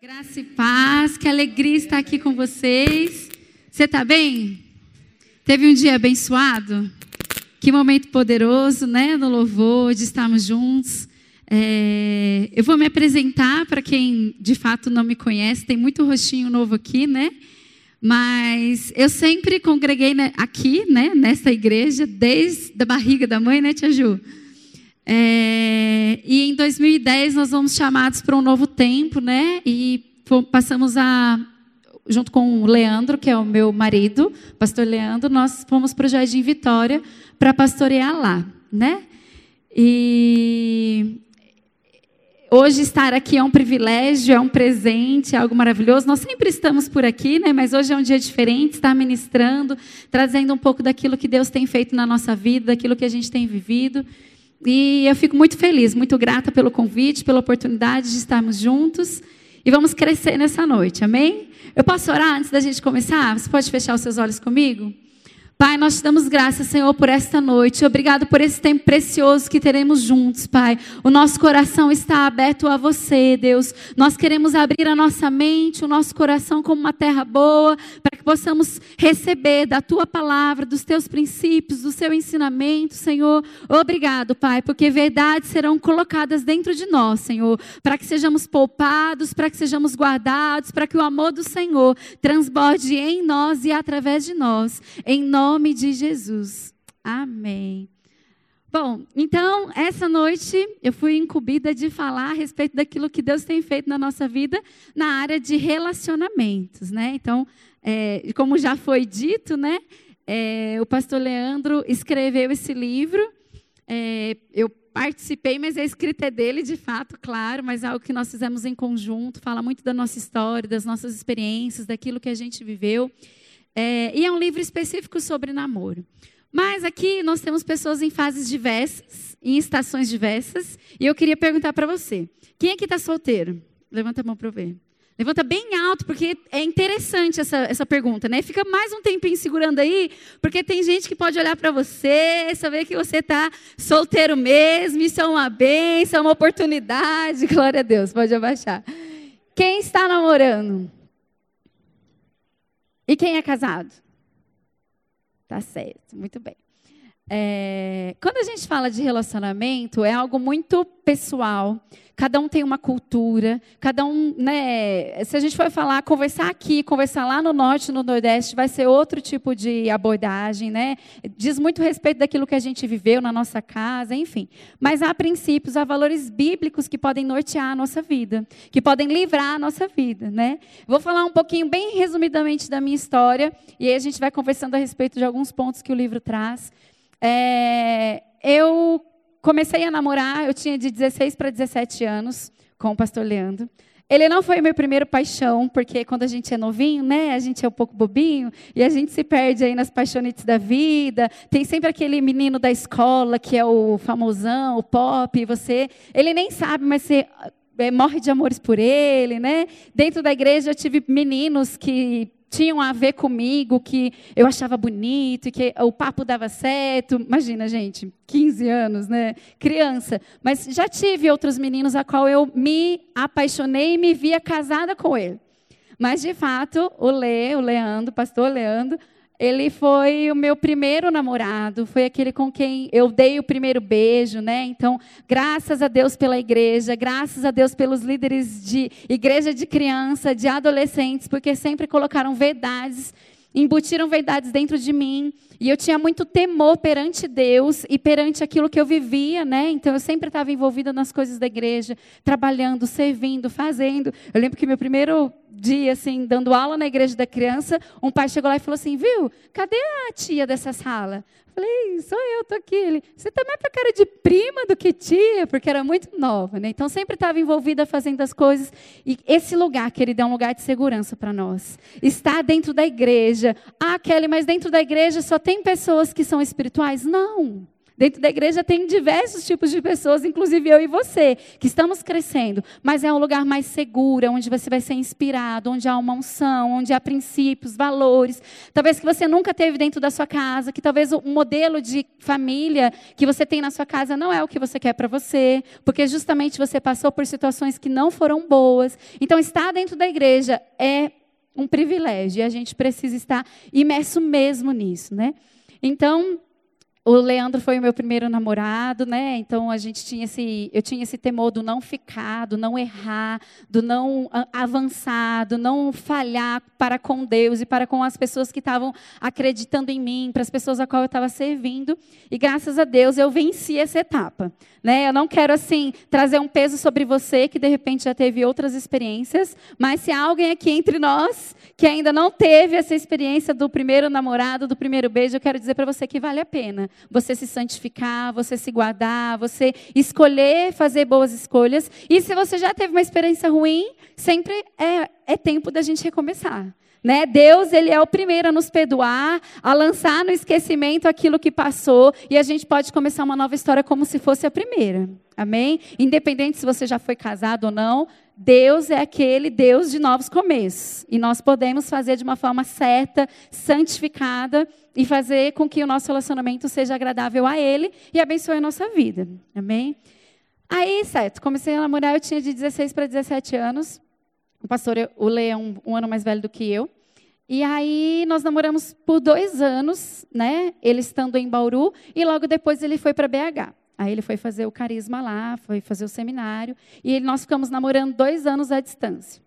Graça e paz, que alegria estar aqui com vocês. Você está bem? Teve um dia abençoado? Que momento poderoso, né? No louvor, de estarmos juntos. É, eu vou me apresentar para quem de fato não me conhece. Tem muito rostinho novo aqui, né? Mas eu sempre congreguei aqui, né? Nessa igreja, desde a barriga da mãe, né, Tia Ju? É, e em 2010 nós fomos chamados para um novo tempo, né? E passamos a, junto com o Leandro, que é o meu marido, pastor Leandro, nós fomos para o Jardim Vitória para pastorear lá, né? E hoje estar aqui é um privilégio, é um presente, é algo maravilhoso. Nós sempre estamos por aqui, né? Mas hoje é um dia diferente, estar ministrando, trazendo um pouco daquilo que Deus tem feito na nossa vida, daquilo que a gente tem vivido. E eu fico muito feliz, muito grata pelo convite, pela oportunidade de estarmos juntos e vamos crescer nessa noite, amém? Eu posso orar antes da gente começar? Você pode fechar os seus olhos comigo? Pai, nós te damos graças, Senhor, por esta noite. Obrigado por esse tempo precioso que teremos juntos, Pai. O nosso coração está aberto a você, Deus. Nós queremos abrir a nossa mente, o nosso coração como uma terra boa, para que possamos receber da tua palavra, dos teus princípios, do seu ensinamento, Senhor. Obrigado, Pai, porque verdades serão colocadas dentro de nós, Senhor, para que sejamos poupados, para que sejamos guardados, para que o amor do Senhor transborde em nós e através de nós. Em nós nome de Jesus. Amém. Bom, então, essa noite eu fui incumbida de falar a respeito daquilo que Deus tem feito na nossa vida na área de relacionamentos, né? Então, é, como já foi dito, né? É, o pastor Leandro escreveu esse livro. É, eu participei, mas a escrita é dele, de fato, claro, mas é algo que nós fizemos em conjunto, fala muito da nossa história, das nossas experiências, daquilo que a gente viveu. É, e é um livro específico sobre namoro. Mas aqui nós temos pessoas em fases diversas, em estações diversas, e eu queria perguntar para você: quem aqui está solteiro? Levanta a mão para eu ver. Levanta bem alto, porque é interessante essa, essa pergunta, né? Fica mais um tempinho segurando aí, porque tem gente que pode olhar para você, saber que você está solteiro mesmo, isso é uma bênção, é uma oportunidade, glória a Deus, pode abaixar. Quem está namorando? E quem é casado? Tá certo, muito bem. É, quando a gente fala de relacionamento, é algo muito pessoal. Cada um tem uma cultura, cada um, né? Se a gente for falar, conversar aqui, conversar lá no norte, no nordeste, vai ser outro tipo de abordagem, né? Diz muito respeito daquilo que a gente viveu na nossa casa, enfim. Mas há princípios, há valores bíblicos que podem nortear a nossa vida, que podem livrar a nossa vida, né? Vou falar um pouquinho, bem resumidamente, da minha história, e aí a gente vai conversando a respeito de alguns pontos que o livro traz. É, eu comecei a namorar, eu tinha de 16 para 17 anos com o pastor Leandro. Ele não foi meu primeiro paixão, porque quando a gente é novinho, né, a gente é um pouco bobinho e a gente se perde aí nas paixonites da vida. Tem sempre aquele menino da escola que é o famosão, o pop, e você, ele nem sabe, mas você é, morre de amores por ele, né? Dentro da igreja eu tive meninos que tinham a ver comigo, que eu achava bonito, que o papo dava certo. Imagina, gente, 15 anos, né? Criança. Mas já tive outros meninos a qual eu me apaixonei e me via casada com ele. Mas, de fato, o Lê, o Leandro, o pastor Leandro, ele foi o meu primeiro namorado, foi aquele com quem eu dei o primeiro beijo, né? Então, graças a Deus pela igreja, graças a Deus pelos líderes de igreja de criança, de adolescentes, porque sempre colocaram verdades, embutiram verdades dentro de mim, e eu tinha muito temor perante Deus e perante aquilo que eu vivia, né? Então eu sempre estava envolvida nas coisas da igreja, trabalhando, servindo, fazendo. Eu lembro que meu primeiro dia, assim, dando aula na igreja da criança, um pai chegou lá e falou assim: Viu, cadê a tia dessa sala? Eu falei: Sou eu, estou aqui. Ele: Você tá é para cara de prima do que tia, porque era muito nova, né? Então sempre estava envolvida fazendo as coisas. E esse lugar, querida, é um lugar de segurança para nós. Está dentro da igreja. Ah, Kelly, mas dentro da igreja só tem pessoas que são espirituais? Não. Dentro da igreja tem diversos tipos de pessoas, inclusive eu e você, que estamos crescendo. Mas é um lugar mais seguro, onde você vai ser inspirado, onde há uma unção, onde há princípios, valores. Talvez que você nunca teve dentro da sua casa, que talvez o modelo de família que você tem na sua casa não é o que você quer para você, porque justamente você passou por situações que não foram boas. Então, estar dentro da igreja é um privilégio e a gente precisa estar imerso mesmo nisso, né? Então, o Leandro foi o meu primeiro namorado, né? Então a gente tinha esse, eu tinha esse temor do não ficar, do não errar, do não avançar, do não falhar para com Deus e para com as pessoas que estavam acreditando em mim, para as pessoas a qual eu estava servindo. E graças a Deus eu venci essa etapa, né? Eu não quero assim trazer um peso sobre você que de repente já teve outras experiências, mas se há alguém aqui entre nós que ainda não teve essa experiência do primeiro namorado, do primeiro beijo, eu quero dizer para você que vale a pena você se santificar, você se guardar, você escolher fazer boas escolhas. E se você já teve uma experiência ruim, sempre é, é tempo da gente recomeçar. Né? Deus, ele é o primeiro a nos perdoar, a lançar no esquecimento aquilo que passou, e a gente pode começar uma nova história como se fosse a primeira. Amém? Independente se você já foi casado ou não, Deus é aquele Deus de novos começos. E nós podemos fazer de uma forma certa, santificada, e fazer com que o nosso relacionamento seja agradável a Ele e abençoe a nossa vida. Amém? Aí, certo, comecei a namorar, eu tinha de 16 para 17 anos. O pastor, o Lê, é um, um ano mais velho do que eu. E aí nós namoramos por dois anos, né? Ele estando em Bauru, e logo depois ele foi para BH. Aí ele foi fazer o carisma lá, foi fazer o seminário, e nós ficamos namorando dois anos à distância.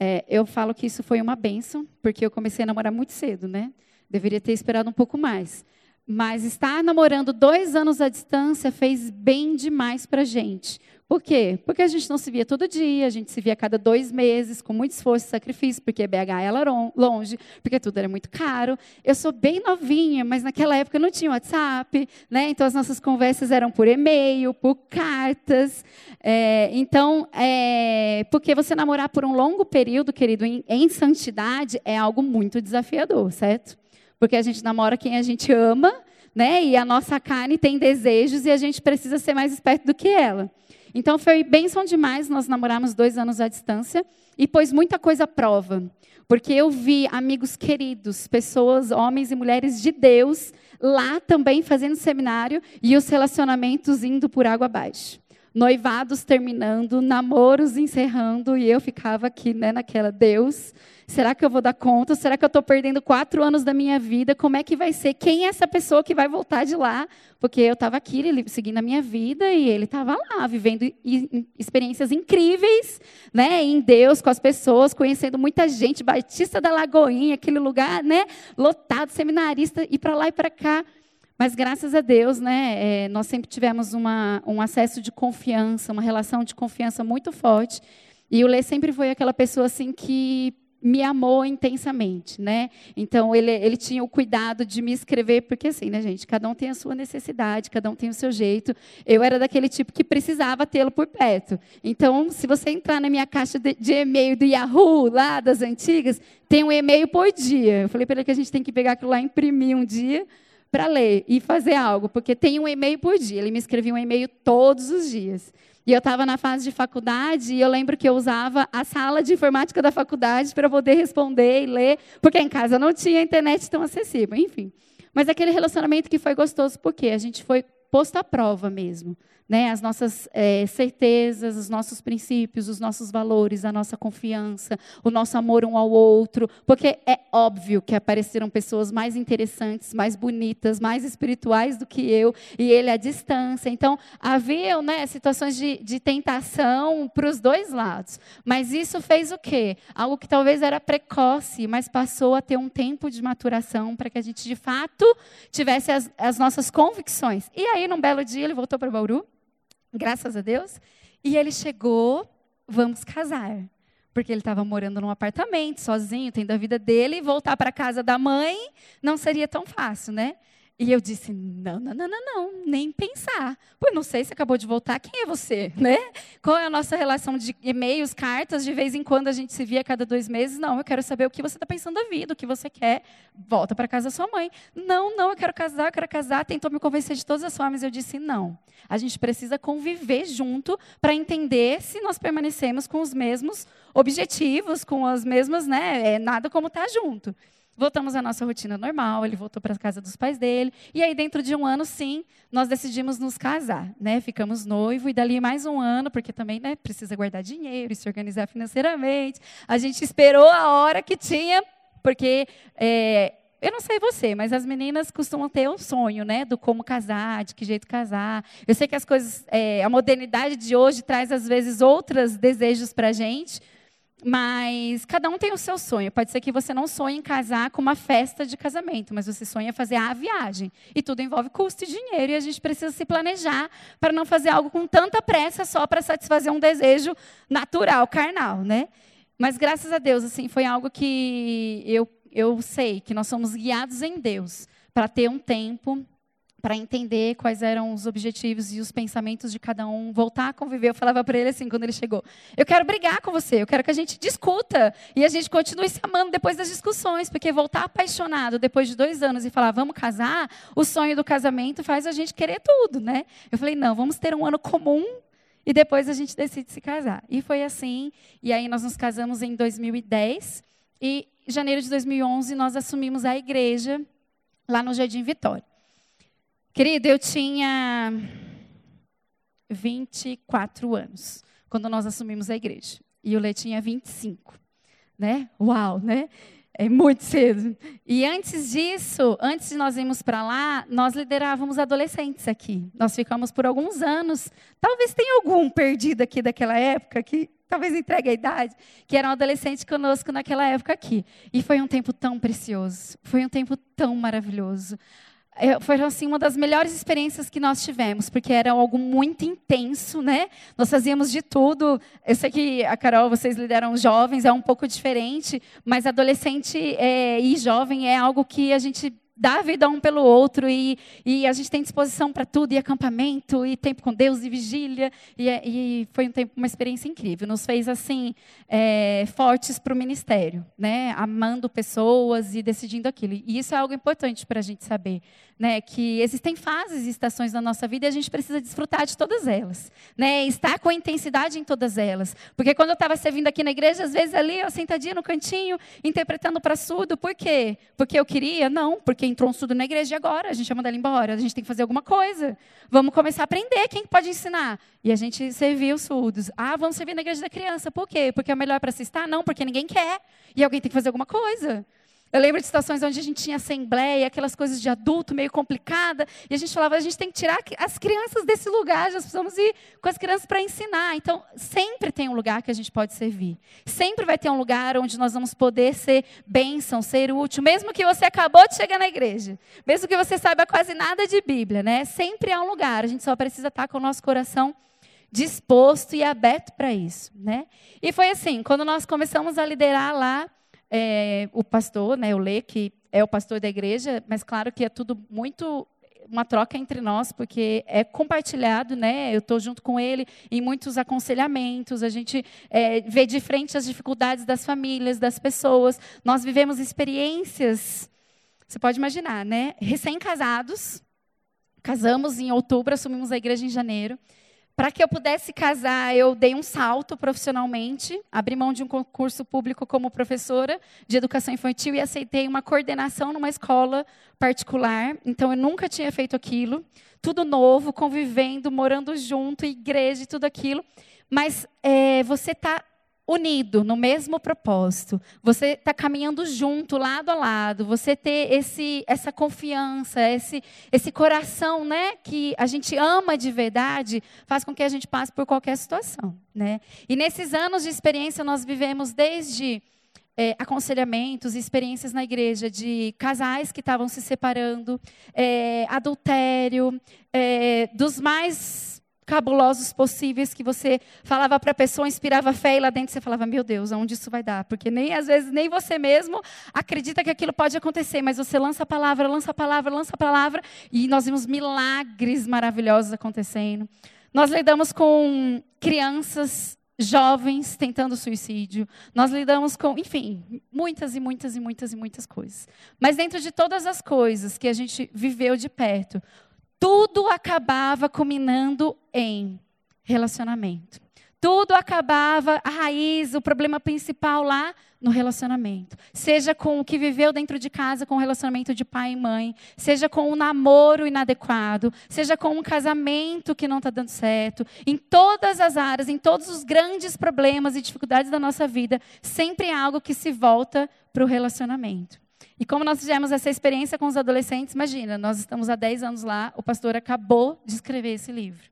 É, eu falo que isso foi uma benção, porque eu comecei a namorar muito cedo, né? Deveria ter esperado um pouco mais. Mas estar namorando dois anos à distância fez bem demais para a gente. Por quê? Porque a gente não se via todo dia, a gente se via a cada dois meses, com muito esforço e sacrifício, porque BH era longe, porque tudo era muito caro. Eu sou bem novinha, mas naquela época não tinha WhatsApp, né? então as nossas conversas eram por e-mail, por cartas. É, então, é, porque você namorar por um longo período, querido, em, em santidade, é algo muito desafiador, certo? Porque a gente namora quem a gente ama, né? E a nossa carne tem desejos e a gente precisa ser mais esperto do que ela. Então foi bênção demais nós namorarmos dois anos à distância e pôs muita coisa à prova. Porque eu vi amigos queridos, pessoas, homens e mulheres de Deus, lá também fazendo seminário e os relacionamentos indo por água abaixo noivados terminando, namoros encerrando, e eu ficava aqui, né, naquela, Deus, será que eu vou dar conta? Será que eu estou perdendo quatro anos da minha vida? Como é que vai ser? Quem é essa pessoa que vai voltar de lá? Porque eu estava aqui, ele seguindo a minha vida, e ele estava lá, vivendo experiências incríveis, né, em Deus, com as pessoas, conhecendo muita gente, Batista da Lagoinha, aquele lugar, né, lotado, seminarista, e para lá e para cá. Mas graças a Deus, né, é, nós sempre tivemos uma, um acesso de confiança, uma relação de confiança muito forte. E o Lê sempre foi aquela pessoa assim que me amou intensamente, né? Então ele, ele tinha o cuidado de me escrever, porque assim, né, gente? Cada um tem a sua necessidade, cada um tem o seu jeito. Eu era daquele tipo que precisava tê-lo por perto. Então, se você entrar na minha caixa de, de e-mail do Yahoo, lá das antigas, tem um e-mail por dia. Eu falei para ele que a gente tem que pegar aquilo lá, imprimir um dia para ler e fazer algo, porque tem um e-mail por dia. Ele me escrevia um e-mail todos os dias. E eu estava na fase de faculdade e eu lembro que eu usava a sala de informática da faculdade para poder responder e ler, porque em casa não tinha internet tão acessível, enfim. Mas aquele relacionamento que foi gostoso, porque a gente foi posto à prova mesmo né, as nossas é, certezas, os nossos princípios, os nossos valores, a nossa confiança, o nosso amor um ao outro, porque é óbvio que apareceram pessoas mais interessantes, mais bonitas, mais espirituais do que eu, e ele à distância. Então, havia né, situações de, de tentação para os dois lados. Mas isso fez o quê? Algo que talvez era precoce, mas passou a ter um tempo de maturação para que a gente, de fato, tivesse as, as nossas convicções. E aí, num belo dia, ele voltou para Bauru graças a Deus. E ele chegou, vamos casar. Porque ele estava morando num apartamento, sozinho, tendo a vida dele, e voltar para a casa da mãe não seria tão fácil, né? E eu disse: não, não, não, não, não, nem pensar. Pois não sei se acabou de voltar, quem é você? Né? Qual é a nossa relação de e-mails, cartas? De vez em quando a gente se via cada dois meses. Não, eu quero saber o que você está pensando da vida, o que você quer. Volta para casa da sua mãe. Não, não, eu quero casar, eu quero casar. Tentou me convencer de todas as formas. Eu disse: não. A gente precisa conviver junto para entender se nós permanecemos com os mesmos objetivos, com as mesmas, né? É, nada como estar tá junto. Voltamos à nossa rotina normal, ele voltou para a casa dos pais dele. E aí, dentro de um ano, sim, nós decidimos nos casar. Né? Ficamos noivo e dali mais um ano, porque também né, precisa guardar dinheiro e se organizar financeiramente. A gente esperou a hora que tinha, porque é, eu não sei você, mas as meninas costumam ter um sonho, né, do como casar, de que jeito casar. Eu sei que as coisas, é, a modernidade de hoje traz às vezes outros desejos para a gente, mas cada um tem o seu sonho. Pode ser que você não sonhe em casar com uma festa de casamento, mas você sonha fazer a viagem. E tudo envolve custo e dinheiro, e a gente precisa se planejar para não fazer algo com tanta pressa só para satisfazer um desejo natural, carnal, né? Mas graças a Deus, assim, foi algo que eu, eu sei que nós somos guiados em Deus para ter um tempo para entender quais eram os objetivos e os pensamentos de cada um, voltar a conviver. Eu falava para ele assim, quando ele chegou: Eu quero brigar com você, eu quero que a gente discuta e a gente continue se amando depois das discussões, porque voltar apaixonado depois de dois anos e falar, vamos casar, o sonho do casamento faz a gente querer tudo, né? Eu falei: Não, vamos ter um ano comum e depois a gente decide se casar. E foi assim, e aí nós nos casamos em 2010 e em janeiro de 2011 nós assumimos a igreja lá no Jardim Vitória. Querido, eu tinha 24 anos quando nós assumimos a igreja. E o Lê tinha 25. Né? Uau, né? É muito cedo. E antes disso, antes de nós irmos para lá, nós liderávamos adolescentes aqui. Nós ficamos por alguns anos. Talvez tenha algum perdido aqui daquela época que talvez entregue a idade, que era um adolescente conosco naquela época aqui. E foi um tempo tão precioso. Foi um tempo tão maravilhoso. É, foi assim uma das melhores experiências que nós tivemos, porque era algo muito intenso, né? Nós fazíamos de tudo. Eu sei que a Carol, vocês lideram jovens, é um pouco diferente, mas adolescente é, e jovem é algo que a gente dá vida um pelo outro e, e a gente tem disposição para tudo, e acampamento, e tempo com Deus, e vigília, e, é, e foi um tempo, uma experiência incrível. Nos fez assim é, fortes para o ministério, né? amando pessoas e decidindo aquilo. E isso é algo importante para a gente saber, né? que existem fases e estações na nossa vida e a gente precisa desfrutar de todas elas, né? estar com intensidade em todas elas. Porque quando eu estava servindo aqui na igreja, às vezes ali, eu sentadinha no cantinho, interpretando para surdo, por quê? Porque eu queria? Não, porque entrou um surdo na igreja e agora a gente mandar ele embora. A gente tem que fazer alguma coisa. Vamos começar a aprender. Quem pode ensinar? E a gente serviu os surdos. Ah, vamos servir na igreja da criança. Por quê? Porque é melhor para se estar? Não, porque ninguém quer. E alguém tem que fazer alguma coisa. Eu lembro de situações onde a gente tinha assembleia, aquelas coisas de adulto meio complicada, e a gente falava, a gente tem que tirar as crianças desse lugar, nós precisamos ir com as crianças para ensinar. Então, sempre tem um lugar que a gente pode servir. Sempre vai ter um lugar onde nós vamos poder ser bênção, ser útil, mesmo que você acabou de chegar na igreja, mesmo que você saiba quase nada de Bíblia, né? Sempre há um lugar, a gente só precisa estar com o nosso coração disposto e aberto para isso, né? E foi assim, quando nós começamos a liderar lá, é, o pastor, né, o Lê, que é o pastor da igreja, mas claro que é tudo muito uma troca entre nós, porque é compartilhado, né? Eu estou junto com ele em muitos aconselhamentos, a gente é, vê de frente as dificuldades das famílias, das pessoas. Nós vivemos experiências, você pode imaginar, né? Recém-casados, casamos em outubro, assumimos a igreja em janeiro. Para que eu pudesse casar, eu dei um salto profissionalmente, abri mão de um concurso público como professora de educação infantil e aceitei uma coordenação numa escola particular. Então, eu nunca tinha feito aquilo. Tudo novo, convivendo, morando junto, igreja e tudo aquilo. Mas é, você está unido no mesmo propósito, você está caminhando junto, lado a lado, você ter esse, essa confiança, esse, esse coração, né, que a gente ama de verdade, faz com que a gente passe por qualquer situação, né? E nesses anos de experiência nós vivemos desde é, aconselhamentos, experiências na igreja de casais que estavam se separando, é, adultério, é, dos mais cabulosos possíveis que você falava para a pessoa, inspirava fé e lá dentro você falava, meu Deus, aonde isso vai dar? Porque nem às vezes nem você mesmo acredita que aquilo pode acontecer, mas você lança a palavra, lança a palavra, lança a palavra e nós vimos milagres maravilhosos acontecendo. Nós lidamos com crianças jovens tentando suicídio. Nós lidamos com, enfim, muitas e muitas e muitas e muitas coisas. Mas dentro de todas as coisas que a gente viveu de perto, tudo acabava culminando em relacionamento. Tudo acabava, a raiz, o problema principal lá no relacionamento. Seja com o que viveu dentro de casa, com o relacionamento de pai e mãe, seja com um namoro inadequado, seja com um casamento que não está dando certo. Em todas as áreas, em todos os grandes problemas e dificuldades da nossa vida, sempre há algo que se volta para o relacionamento. E como nós fizemos essa experiência com os adolescentes, imagina, nós estamos há 10 anos lá, o pastor acabou de escrever esse livro.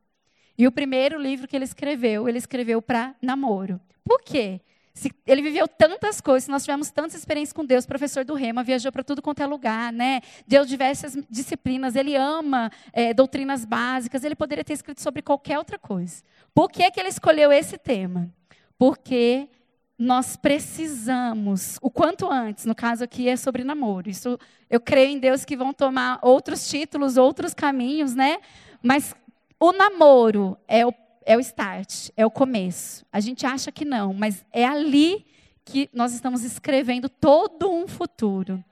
E o primeiro livro que ele escreveu, ele escreveu para namoro. Por quê? Se ele viveu tantas coisas, nós tivemos tantas experiências com Deus, professor do Rema, viajou para tudo quanto é lugar, né? Deu diversas disciplinas, ele ama é, doutrinas básicas, ele poderia ter escrito sobre qualquer outra coisa. Por que, que ele escolheu esse tema? Porque nós precisamos, o quanto antes, no caso aqui é sobre namoro. Isso eu creio em Deus que vão tomar outros títulos, outros caminhos, né? Mas o namoro é o, é o start, é o começo. A gente acha que não, mas é ali que nós estamos escrevendo todo um futuro.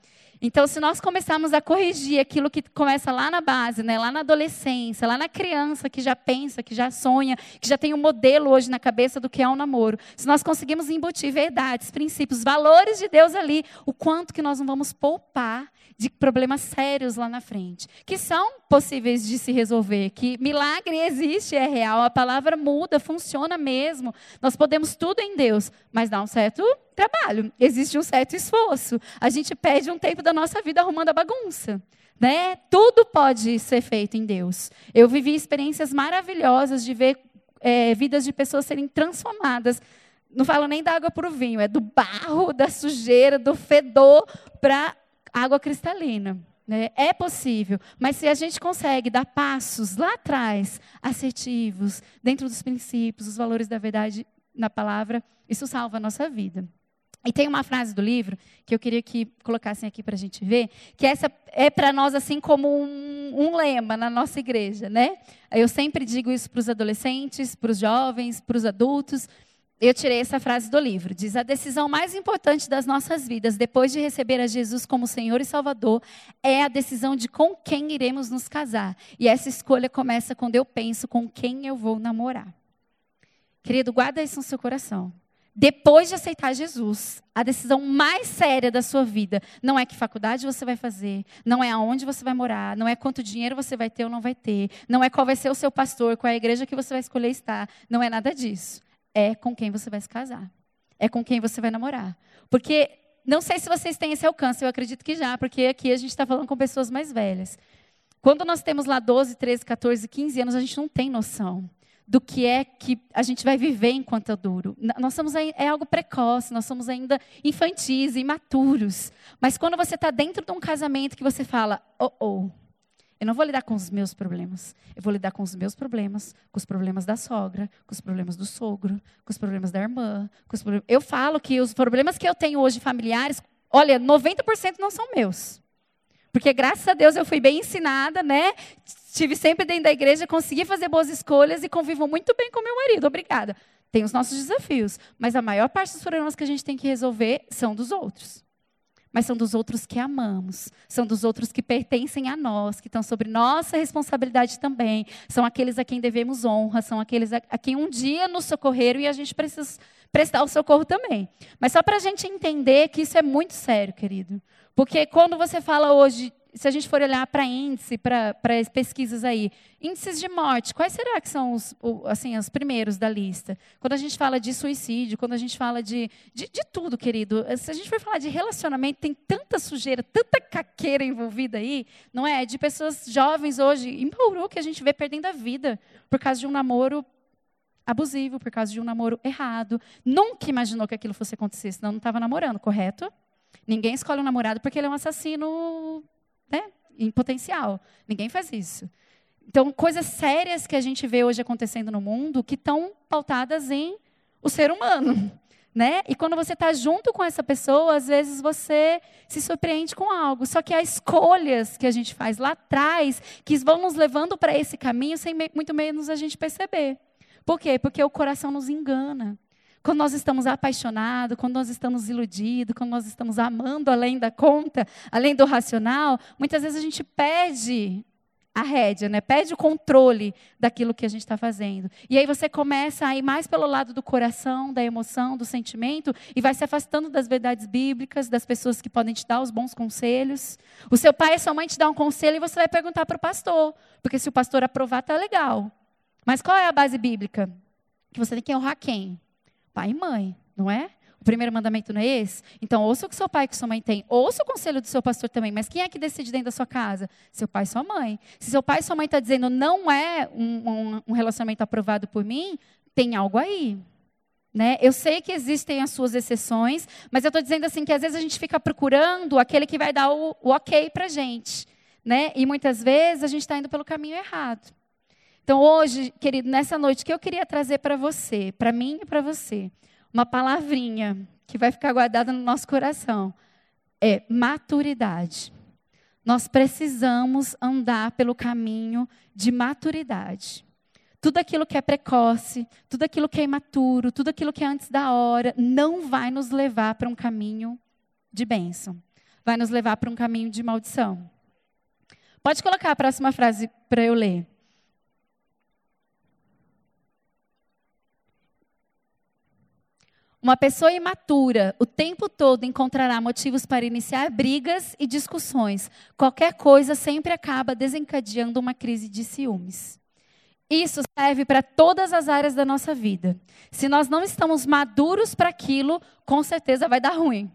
Então, se nós começarmos a corrigir aquilo que começa lá na base, né, lá na adolescência, lá na criança que já pensa, que já sonha, que já tem um modelo hoje na cabeça do que é um namoro, se nós conseguimos embutir verdades, princípios, valores de Deus ali, o quanto que nós não vamos poupar de problemas sérios lá na frente, que são possíveis de se resolver, que milagre existe, é real, a palavra muda, funciona mesmo. Nós podemos tudo em Deus, mas dá um certo trabalho, existe um certo esforço. A gente perde um tempo da nossa vida arrumando a bagunça. Né? Tudo pode ser feito em Deus. Eu vivi experiências maravilhosas de ver é, vidas de pessoas serem transformadas. Não falo nem da água para o vinho, é do barro, da sujeira, do fedor para água cristalina. Né? É possível, mas se a gente consegue dar passos lá atrás, assertivos, dentro dos princípios, os valores da verdade na palavra, isso salva a nossa vida. E tem uma frase do livro que eu queria que colocassem aqui para a gente ver, que essa é para nós assim como um, um, lema na nossa igreja, né? Eu sempre digo isso para os adolescentes, para os jovens, para os adultos. Eu tirei essa frase do livro. Diz: A decisão mais importante das nossas vidas, depois de receber a Jesus como Senhor e Salvador, é a decisão de com quem iremos nos casar. E essa escolha começa quando eu penso com quem eu vou namorar. Querido, guarda isso no seu coração. Depois de aceitar Jesus, a decisão mais séria da sua vida não é que faculdade você vai fazer, não é aonde você vai morar, não é quanto dinheiro você vai ter ou não vai ter, não é qual vai ser o seu pastor, qual é a igreja que você vai escolher estar, não é nada disso. É com quem você vai se casar, é com quem você vai namorar. Porque não sei se vocês têm esse alcance, eu acredito que já, porque aqui a gente está falando com pessoas mais velhas. Quando nós temos lá 12, 13, 14, 15 anos, a gente não tem noção do que é que a gente vai viver enquanto é duro. Nós somos é algo precoce, nós somos ainda infantis, imaturos. Mas quando você está dentro de um casamento que você fala, oh, oh, eu não vou lidar com os meus problemas. Eu vou lidar com os meus problemas, com os problemas da sogra, com os problemas do sogro, com os problemas da irmã. Com os problemas... Eu falo que os problemas que eu tenho hoje familiares, olha, 90% não são meus. Porque graças a Deus eu fui bem ensinada, né? Estive sempre dentro da igreja, consegui fazer boas escolhas e convivo muito bem com meu marido. Obrigada. Tem os nossos desafios, mas a maior parte dos problemas que a gente tem que resolver são dos outros. Mas são dos outros que amamos, são dos outros que pertencem a nós, que estão sobre nossa responsabilidade também. São aqueles a quem devemos honra, são aqueles a, a quem um dia nos socorreram e a gente precisa prestar o socorro também. Mas só para a gente entender que isso é muito sério, querido. Porque quando você fala hoje, se a gente for olhar para índice, para as pesquisas aí, índices de morte, quais será que são os, assim, os primeiros da lista? Quando a gente fala de suicídio, quando a gente fala de, de, de tudo, querido. Se a gente for falar de relacionamento, tem tanta sujeira, tanta caqueira envolvida aí, não é? De pessoas jovens hoje, em Bauru, que a gente vê perdendo a vida por causa de um namoro abusivo, por causa de um namoro errado. Nunca imaginou que aquilo fosse acontecer, senão não estava namorando, correto? Ninguém escolhe um namorado porque ele é um assassino né, em potencial. Ninguém faz isso. Então, coisas sérias que a gente vê hoje acontecendo no mundo que estão pautadas em o ser humano. Né? E quando você está junto com essa pessoa, às vezes você se surpreende com algo. Só que há escolhas que a gente faz lá atrás que vão nos levando para esse caminho sem muito menos a gente perceber. Por quê? Porque o coração nos engana. Quando nós estamos apaixonados, quando nós estamos iludidos, quando nós estamos amando além da conta, além do racional, muitas vezes a gente perde a rédea, né? perde o controle daquilo que a gente está fazendo. E aí você começa a ir mais pelo lado do coração, da emoção, do sentimento, e vai se afastando das verdades bíblicas, das pessoas que podem te dar os bons conselhos. O seu pai e sua mãe te dão um conselho e você vai perguntar para o pastor, porque se o pastor aprovar, está legal. Mas qual é a base bíblica? Que você tem que honrar quem? Pai e mãe, não é? O primeiro mandamento não é esse? Então, ouça o que seu pai e sua mãe têm. Ouça o conselho do seu pastor também. Mas quem é que decide dentro da sua casa? Seu pai e sua mãe. Se seu pai e sua mãe estão tá dizendo não é um, um, um relacionamento aprovado por mim, tem algo aí. Né? Eu sei que existem as suas exceções, mas eu estou dizendo assim que às vezes a gente fica procurando aquele que vai dar o, o ok para gente. Né? E muitas vezes a gente está indo pelo caminho errado. Então, hoje, querido, nessa noite, que eu queria trazer para você, para mim e para você, uma palavrinha que vai ficar guardada no nosso coração, é maturidade. Nós precisamos andar pelo caminho de maturidade. Tudo aquilo que é precoce, tudo aquilo que é imaturo, tudo aquilo que é antes da hora, não vai nos levar para um caminho de bênção. Vai nos levar para um caminho de maldição. Pode colocar a próxima frase para eu ler. Uma pessoa imatura o tempo todo encontrará motivos para iniciar brigas e discussões. Qualquer coisa sempre acaba desencadeando uma crise de ciúmes. Isso serve para todas as áreas da nossa vida. Se nós não estamos maduros para aquilo, com certeza vai dar ruim.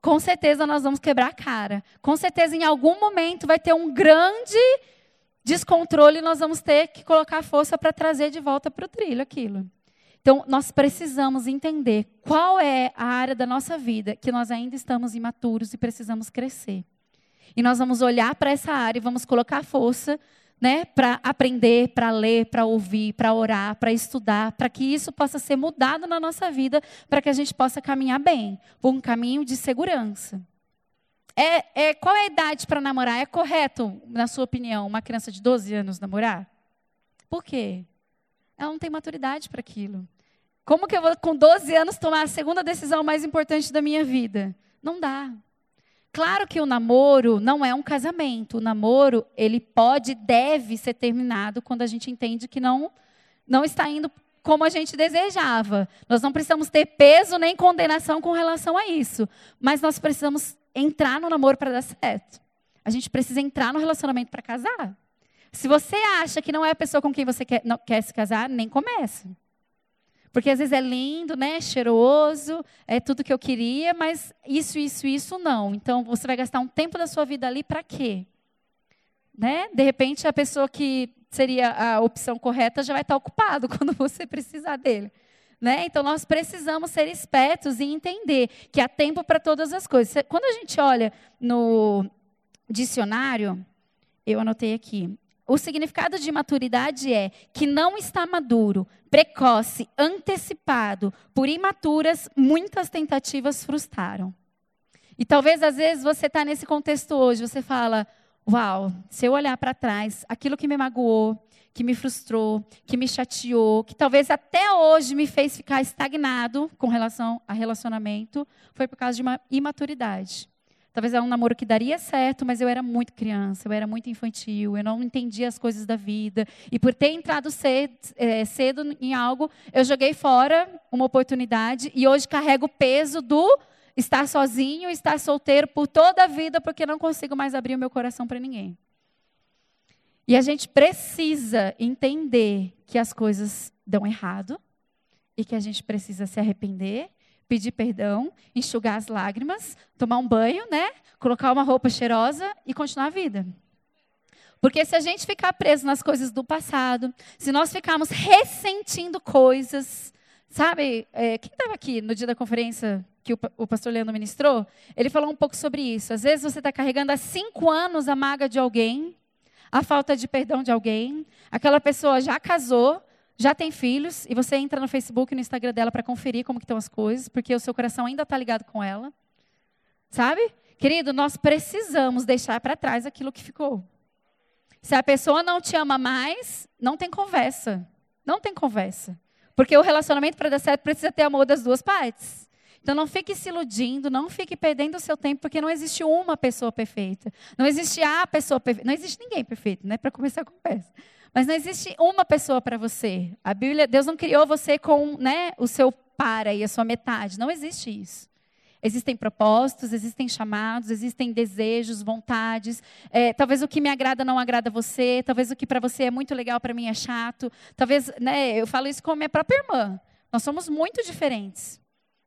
Com certeza nós vamos quebrar a cara. Com certeza em algum momento vai ter um grande descontrole e nós vamos ter que colocar força para trazer de volta para o trilho aquilo. Então, nós precisamos entender qual é a área da nossa vida que nós ainda estamos imaturos e precisamos crescer. E nós vamos olhar para essa área e vamos colocar força né, para aprender, para ler, para ouvir, para orar, para estudar, para que isso possa ser mudado na nossa vida, para que a gente possa caminhar bem, por um caminho de segurança. É, é qual é a idade para namorar? É correto, na sua opinião, uma criança de 12 anos namorar? Por quê? Ela não tem maturidade para aquilo. Como que eu vou, com 12 anos, tomar a segunda decisão mais importante da minha vida? Não dá. Claro que o namoro não é um casamento. O namoro, ele pode, deve ser terminado quando a gente entende que não, não está indo como a gente desejava. Nós não precisamos ter peso nem condenação com relação a isso. Mas nós precisamos entrar no namoro para dar certo. A gente precisa entrar no relacionamento para casar. Se você acha que não é a pessoa com quem você quer, não, quer se casar, nem comece. Porque às vezes é lindo, né? Cheiroso, é tudo que eu queria, mas isso, isso, isso não. Então você vai gastar um tempo da sua vida ali para quê? Né? De repente a pessoa que seria a opção correta já vai estar ocupado quando você precisar dele. Né? Então nós precisamos ser espertos e entender que há tempo para todas as coisas. Quando a gente olha no dicionário, eu anotei aqui, o significado de maturidade é que não está maduro, precoce, antecipado. Por imaturas, muitas tentativas frustraram. E talvez às vezes você está nesse contexto hoje, você fala: Uau, se eu olhar para trás, aquilo que me magoou, que me frustrou, que me chateou, que talvez até hoje me fez ficar estagnado com relação a relacionamento, foi por causa de uma imaturidade. Talvez era um namoro que daria certo, mas eu era muito criança, eu era muito infantil, eu não entendia as coisas da vida. E por ter entrado cedo, é, cedo em algo, eu joguei fora uma oportunidade e hoje carrego o peso do estar sozinho, estar solteiro por toda a vida, porque não consigo mais abrir o meu coração para ninguém. E a gente precisa entender que as coisas dão errado e que a gente precisa se arrepender pedir perdão, enxugar as lágrimas, tomar um banho, né? Colocar uma roupa cheirosa e continuar a vida. Porque se a gente ficar preso nas coisas do passado, se nós ficarmos ressentindo coisas, sabe? É, quem estava aqui no dia da conferência que o, o pastor Leandro ministrou? Ele falou um pouco sobre isso. Às vezes você está carregando há cinco anos a maga de alguém, a falta de perdão de alguém. Aquela pessoa já casou, já tem filhos, e você entra no Facebook e no Instagram dela para conferir como estão as coisas, porque o seu coração ainda está ligado com ela. Sabe? Querido, nós precisamos deixar para trás aquilo que ficou. Se a pessoa não te ama mais, não tem conversa. Não tem conversa. Porque o relacionamento para dar certo precisa ter amor das duas partes. Então não fique se iludindo, não fique perdendo o seu tempo, porque não existe uma pessoa perfeita. Não existe a pessoa perfeita. Não existe ninguém perfeito, né? Para começar a conversa. Mas não existe uma pessoa para você. A Bíblia, Deus não criou você com né, o seu para e a sua metade. Não existe isso. Existem propósitos, existem chamados, existem desejos, vontades. É, talvez o que me agrada não agrada você, talvez o que para você é muito legal para mim é chato. Talvez, né, eu falo isso com a minha própria irmã. Nós somos muito diferentes.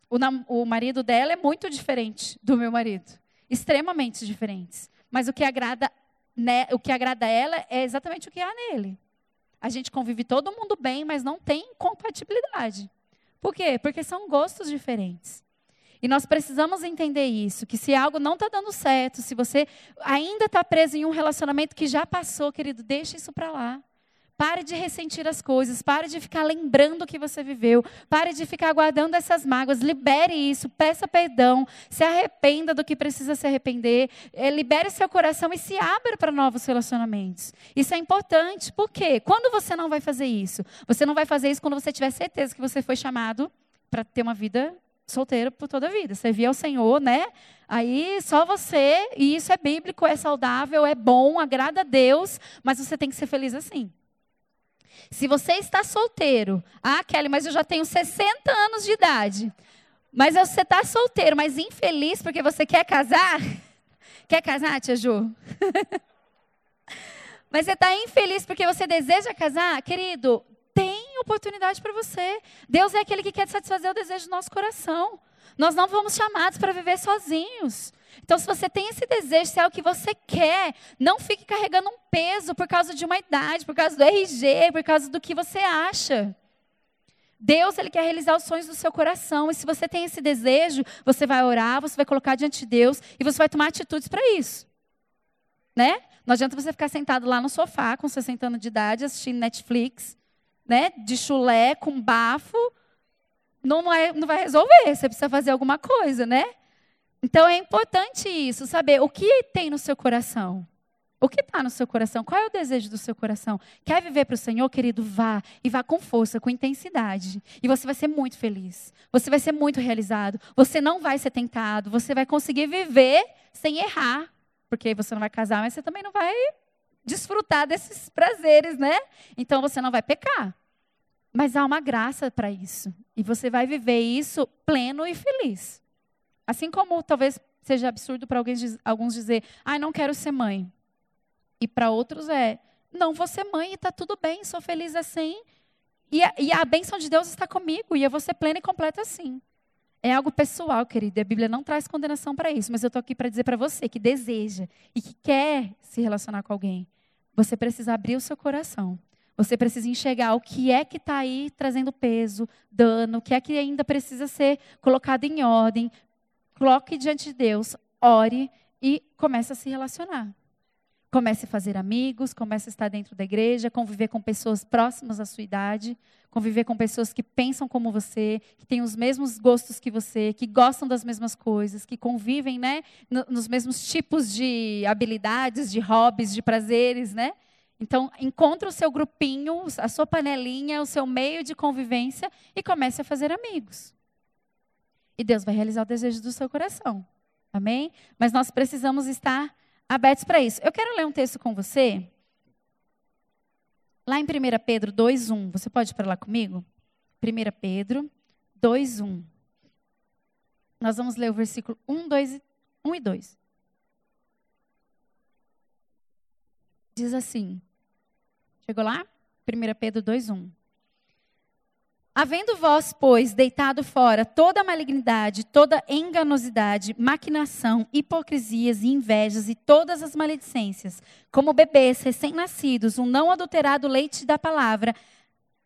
O, o marido dela é muito diferente do meu marido, extremamente diferentes. Mas o que agrada, né, o que agrada a ela é exatamente o que há nele. A gente convive todo mundo bem, mas não tem compatibilidade. Por quê? Porque são gostos diferentes. E nós precisamos entender isso, que se algo não está dando certo, se você ainda está preso em um relacionamento que já passou, querido, deixa isso para lá. Pare de ressentir as coisas, pare de ficar lembrando o que você viveu, pare de ficar guardando essas mágoas, libere isso, peça perdão, se arrependa do que precisa se arrepender, é, libere seu coração e se abra para novos relacionamentos. Isso é importante, por quê? Quando você não vai fazer isso? Você não vai fazer isso quando você tiver certeza que você foi chamado para ter uma vida solteiro por toda a vida. Servir ao Senhor, né? Aí só você, e isso é bíblico, é saudável, é bom, agrada a Deus, mas você tem que ser feliz assim. Se você está solteiro, ah, Kelly, mas eu já tenho 60 anos de idade. Mas você está solteiro, mas infeliz porque você quer casar? Quer casar, tia Ju? mas você está infeliz porque você deseja casar? Querido, oportunidade para você. Deus é aquele que quer satisfazer o desejo do nosso coração. Nós não fomos chamados para viver sozinhos. Então, se você tem esse desejo, se é o que você quer, não fique carregando um peso por causa de uma idade, por causa do RG, por causa do que você acha. Deus, Ele quer realizar os sonhos do seu coração. E se você tem esse desejo, você vai orar, você vai colocar diante de Deus e você vai tomar atitudes para isso. Né? Não adianta você ficar sentado lá no sofá com 60 anos de idade assistindo Netflix né, de chulé com bafo, não vai, não vai resolver. Você precisa fazer alguma coisa, né? Então é importante isso, saber o que tem no seu coração. O que está no seu coração? Qual é o desejo do seu coração? Quer viver para o Senhor, querido? Vá. E vá com força, com intensidade. E você vai ser muito feliz. Você vai ser muito realizado. Você não vai ser tentado. Você vai conseguir viver sem errar. Porque você não vai casar, mas você também não vai desfrutar desses prazeres, né? Então você não vai pecar. Mas há uma graça para isso. E você vai viver isso pleno e feliz. Assim como talvez seja absurdo para alguns dizer, ah, não quero ser mãe. E para outros é, não vou ser mãe e está tudo bem, sou feliz assim. E a, e a bênção de Deus está comigo e eu vou ser plena e completa assim. É algo pessoal, querido. A Bíblia não traz condenação para isso, mas eu estou aqui para dizer para você que deseja e que quer se relacionar com alguém. Você precisa abrir o seu coração. Você precisa enxergar o que é que está aí trazendo peso, dano, o que é que ainda precisa ser colocado em ordem. Coloque diante de Deus, ore e comece a se relacionar. Comece a fazer amigos, comece a estar dentro da igreja, conviver com pessoas próximas à sua idade, conviver com pessoas que pensam como você, que têm os mesmos gostos que você, que gostam das mesmas coisas, que convivem, né, nos mesmos tipos de habilidades, de hobbies, de prazeres, né? Então, encontre o seu grupinho, a sua panelinha, o seu meio de convivência e comece a fazer amigos. E Deus vai realizar o desejo do seu coração. Amém? Mas nós precisamos estar abertos para isso. Eu quero ler um texto com você. Lá em 1 Pedro 2:1. Você pode ir para lá comigo? 1 Pedro 2:1. Nós vamos ler o versículo 1, 2, 1 e 2. Diz assim. Chegou lá? 1 Pedro 2:1. Havendo vós, pois, deitado fora toda malignidade, toda enganosidade, maquinação, hipocrisias e invejas e todas as maledicências, como bebês recém-nascidos, um não adulterado leite da palavra,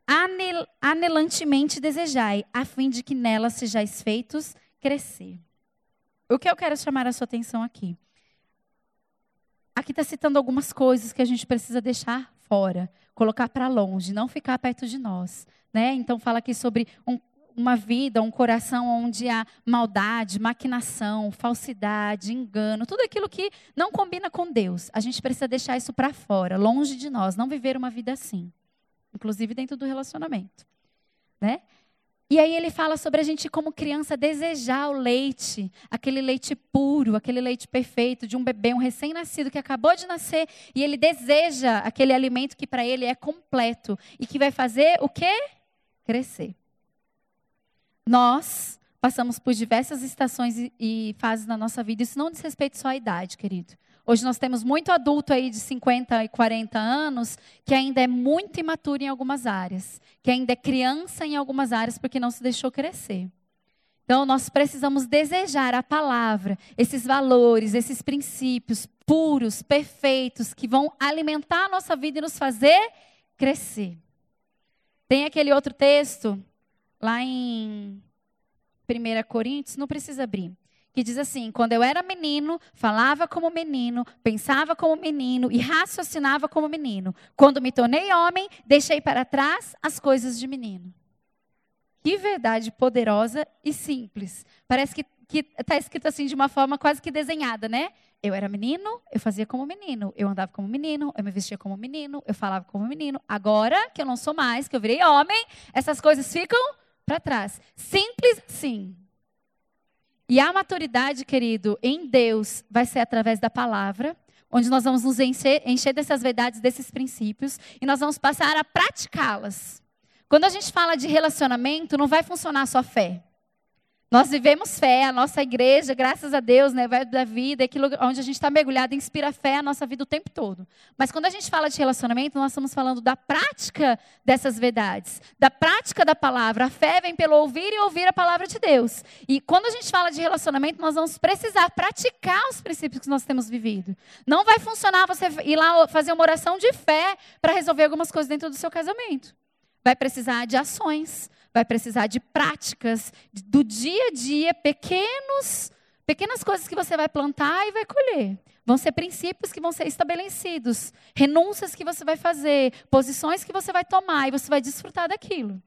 anel anelantemente desejai, a fim de que nela sejais feitos crescer. O que eu quero chamar a sua atenção aqui? aqui está citando algumas coisas que a gente precisa deixar fora, colocar para longe, não ficar perto de nós. Né? Então, fala aqui sobre um, uma vida, um coração onde há maldade, maquinação, falsidade, engano, tudo aquilo que não combina com Deus. A gente precisa deixar isso para fora, longe de nós, não viver uma vida assim, inclusive dentro do relacionamento. Né? E aí ele fala sobre a gente como criança desejar o leite, aquele leite puro, aquele leite perfeito de um bebê, um recém-nascido que acabou de nascer e ele deseja aquele alimento que para ele é completo e que vai fazer o quê? Crescer. Nós passamos por diversas estações e fases na nossa vida. Isso não diz respeito só à idade, querido. Hoje nós temos muito adulto aí de 50 e 40 anos que ainda é muito imaturo em algumas áreas, que ainda é criança em algumas áreas porque não se deixou crescer. Então nós precisamos desejar a palavra, esses valores, esses princípios puros, perfeitos, que vão alimentar a nossa vida e nos fazer crescer. Tem aquele outro texto lá em 1 Coríntios, não precisa abrir que diz assim: quando eu era menino, falava como menino, pensava como menino e raciocinava como menino. Quando me tornei homem, deixei para trás as coisas de menino. Que verdade poderosa e simples. Parece que está escrito assim de uma forma quase que desenhada, né? Eu era menino, eu fazia como menino, eu andava como menino, eu me vestia como menino, eu falava como menino. Agora que eu não sou mais, que eu virei homem, essas coisas ficam para trás. Simples, sim. E a maturidade, querido, em Deus vai ser através da palavra, onde nós vamos nos encher, encher dessas verdades, desses princípios, e nós vamos passar a praticá-las. Quando a gente fala de relacionamento, não vai funcionar só fé. Nós vivemos fé, a nossa igreja, graças a Deus, né, Verbo da Vida, aquilo onde a gente está mergulhado, inspira fé a nossa vida o tempo todo. Mas quando a gente fala de relacionamento, nós estamos falando da prática dessas verdades, da prática da palavra. A fé vem pelo ouvir e ouvir a palavra de Deus. E quando a gente fala de relacionamento, nós vamos precisar praticar os princípios que nós temos vivido. Não vai funcionar você ir lá fazer uma oração de fé para resolver algumas coisas dentro do seu casamento. Vai precisar de ações vai precisar de práticas do dia a dia, pequenos, pequenas coisas que você vai plantar e vai colher. Vão ser princípios que vão ser estabelecidos, renúncias que você vai fazer, posições que você vai tomar e você vai desfrutar daquilo.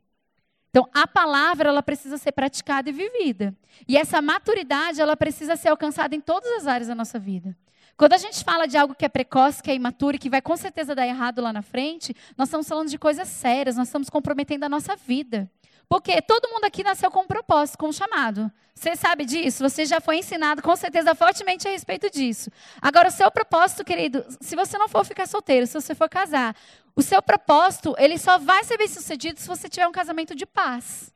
Então, a palavra ela precisa ser praticada e vivida. E essa maturidade ela precisa ser alcançada em todas as áreas da nossa vida. Quando a gente fala de algo que é precoce, que é imaturo e que vai com certeza dar errado lá na frente, nós estamos falando de coisas sérias, nós estamos comprometendo a nossa vida. Porque todo mundo aqui nasceu com um propósito, com um chamado. Você sabe disso? Você já foi ensinado com certeza fortemente a respeito disso. Agora, o seu propósito, querido, se você não for ficar solteiro, se você for casar, o seu propósito, ele só vai ser bem sucedido se você tiver um casamento de paz.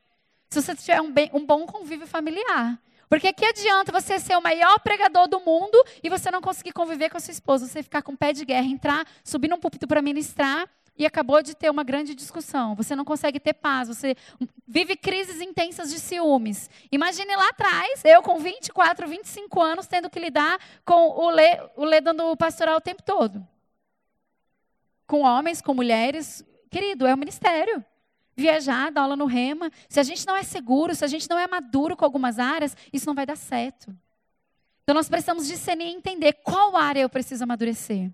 Se você tiver um, bem, um bom convívio familiar. Porque que adianta você ser o maior pregador do mundo e você não conseguir conviver com a sua esposa, você ficar com pé de guerra, entrar, subir num púlpito para ministrar e acabou de ter uma grande discussão. Você não consegue ter paz, você vive crises intensas de ciúmes. Imagine lá atrás, eu com 24, 25 anos, tendo que lidar com o Lê, o Lê dando pastoral o tempo todo. Com homens, com mulheres. Querido, é o ministério. Viajar, dar aula no rema. Se a gente não é seguro, se a gente não é maduro com algumas áreas, isso não vai dar certo. Então nós precisamos discernir e entender qual área eu preciso amadurecer.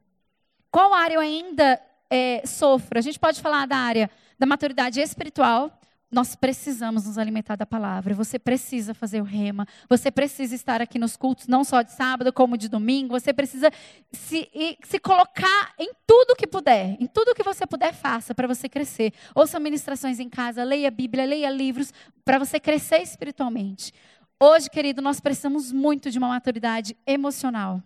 Qual área eu ainda é, sofro. A gente pode falar da área da maturidade espiritual. Nós precisamos nos alimentar da palavra. Você precisa fazer o rema. Você precisa estar aqui nos cultos, não só de sábado, como de domingo. Você precisa se, se colocar em tudo que puder. Em tudo que você puder, faça para você crescer. Ouça ministrações em casa, leia a Bíblia, leia livros, para você crescer espiritualmente. Hoje, querido, nós precisamos muito de uma maturidade emocional.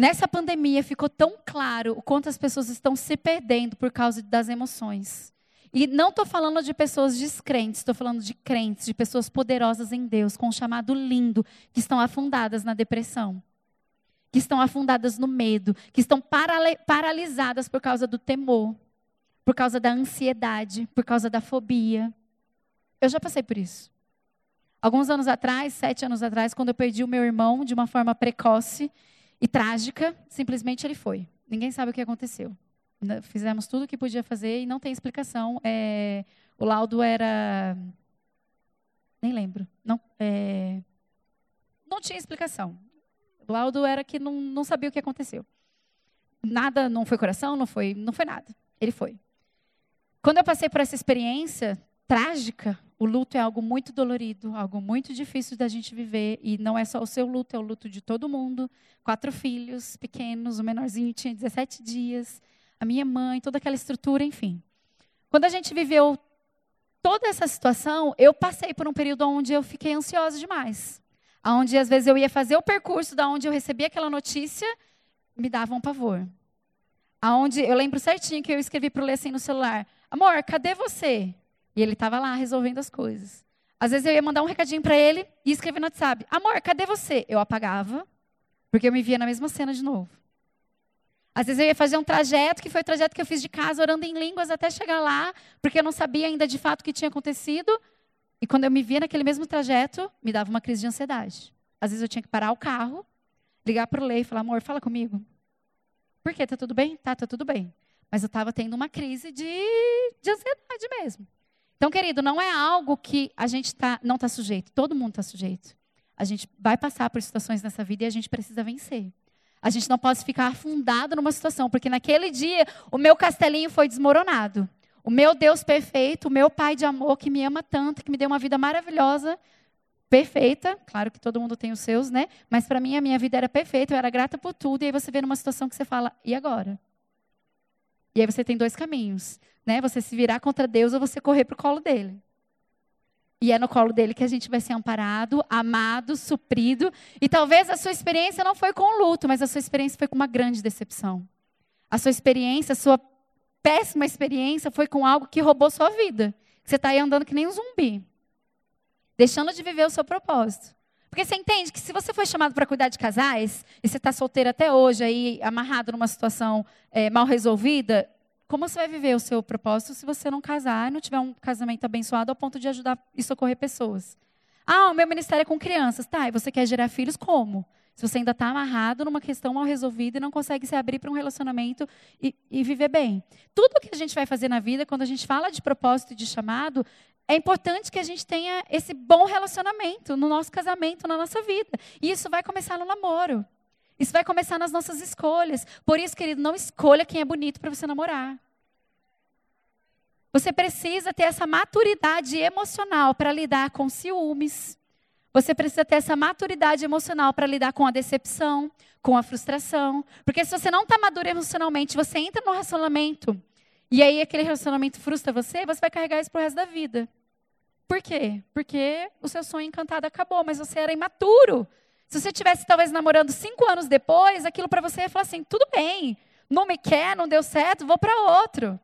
Nessa pandemia ficou tão claro o quanto as pessoas estão se perdendo por causa das emoções. E não estou falando de pessoas descrentes, estou falando de crentes, de pessoas poderosas em Deus, com um chamado lindo, que estão afundadas na depressão, que estão afundadas no medo, que estão paralisadas por causa do temor, por causa da ansiedade, por causa da fobia. Eu já passei por isso. Alguns anos atrás, sete anos atrás, quando eu perdi o meu irmão de uma forma precoce, e trágica, simplesmente ele foi. Ninguém sabe o que aconteceu. Fizemos tudo o que podia fazer e não tem explicação. É, o laudo era. Nem lembro. Não, é, não tinha explicação. O laudo era que não, não sabia o que aconteceu. Nada, não foi coração, não foi, não foi nada. Ele foi. Quando eu passei por essa experiência trágica, o luto é algo muito dolorido, algo muito difícil da gente viver. E não é só o seu luto, é o luto de todo mundo. Quatro filhos pequenos, o menorzinho tinha 17 dias, a minha mãe, toda aquela estrutura, enfim. Quando a gente viveu toda essa situação, eu passei por um período onde eu fiquei ansiosa demais. Onde às vezes eu ia fazer o percurso da onde eu recebia aquela notícia, me dava um pavor. Aonde eu lembro certinho que eu escrevi para o Lê assim no celular: Amor, cadê você? E ele estava lá resolvendo as coisas. Às vezes eu ia mandar um recadinho para ele e escrever no WhatsApp: Amor, cadê você? Eu apagava, porque eu me via na mesma cena de novo. Às vezes eu ia fazer um trajeto, que foi o trajeto que eu fiz de casa, orando em línguas até chegar lá, porque eu não sabia ainda de fato o que tinha acontecido. E quando eu me via naquele mesmo trajeto, me dava uma crise de ansiedade. Às vezes eu tinha que parar o carro, ligar para o Lei e falar: amor, fala comigo. Por quê? Tá tudo bem? Tá, tá tudo bem. Mas eu estava tendo uma crise de, de ansiedade mesmo. Então, querido, não é algo que a gente tá, não está sujeito. Todo mundo está sujeito. A gente vai passar por situações nessa vida e a gente precisa vencer. A gente não pode ficar afundado numa situação, porque naquele dia o meu castelinho foi desmoronado. O meu Deus perfeito, o meu Pai de amor que me ama tanto, que me deu uma vida maravilhosa, perfeita. Claro que todo mundo tem os seus, né? Mas para mim a minha vida era perfeita, eu era grata por tudo. E aí você vê numa situação que você fala: e agora? E aí você tem dois caminhos, né? Você se virar contra Deus ou você correr para o colo dele. E é no colo dele que a gente vai ser amparado, amado, suprido. E talvez a sua experiência não foi com luto, mas a sua experiência foi com uma grande decepção. A sua experiência, a sua péssima experiência foi com algo que roubou sua vida. Você está aí andando que nem um zumbi. Deixando de viver o seu propósito. Porque você entende que se você foi chamado para cuidar de casais, e você está solteiro até hoje, aí amarrado numa situação é, mal resolvida, como você vai viver o seu propósito se você não casar e não tiver um casamento abençoado ao ponto de ajudar e socorrer pessoas? Ah, o meu ministério é com crianças. Tá, e você quer gerar filhos como? Se você ainda está amarrado numa questão mal resolvida e não consegue se abrir para um relacionamento e, e viver bem. Tudo que a gente vai fazer na vida, quando a gente fala de propósito e de chamado, é importante que a gente tenha esse bom relacionamento no nosso casamento, na nossa vida. E isso vai começar no namoro. Isso vai começar nas nossas escolhas. Por isso, querido, não escolha quem é bonito para você namorar. Você precisa ter essa maturidade emocional para lidar com ciúmes. Você precisa ter essa maturidade emocional para lidar com a decepção, com a frustração. Porque se você não está maduro emocionalmente, você entra num relacionamento e aí aquele relacionamento frustra você, você vai carregar isso pro resto da vida. Por quê? Porque o seu sonho encantado acabou, mas você era imaturo. Se você tivesse talvez namorando cinco anos depois, aquilo para você ia falar assim: tudo bem, não me quer, não deu certo, vou para outro.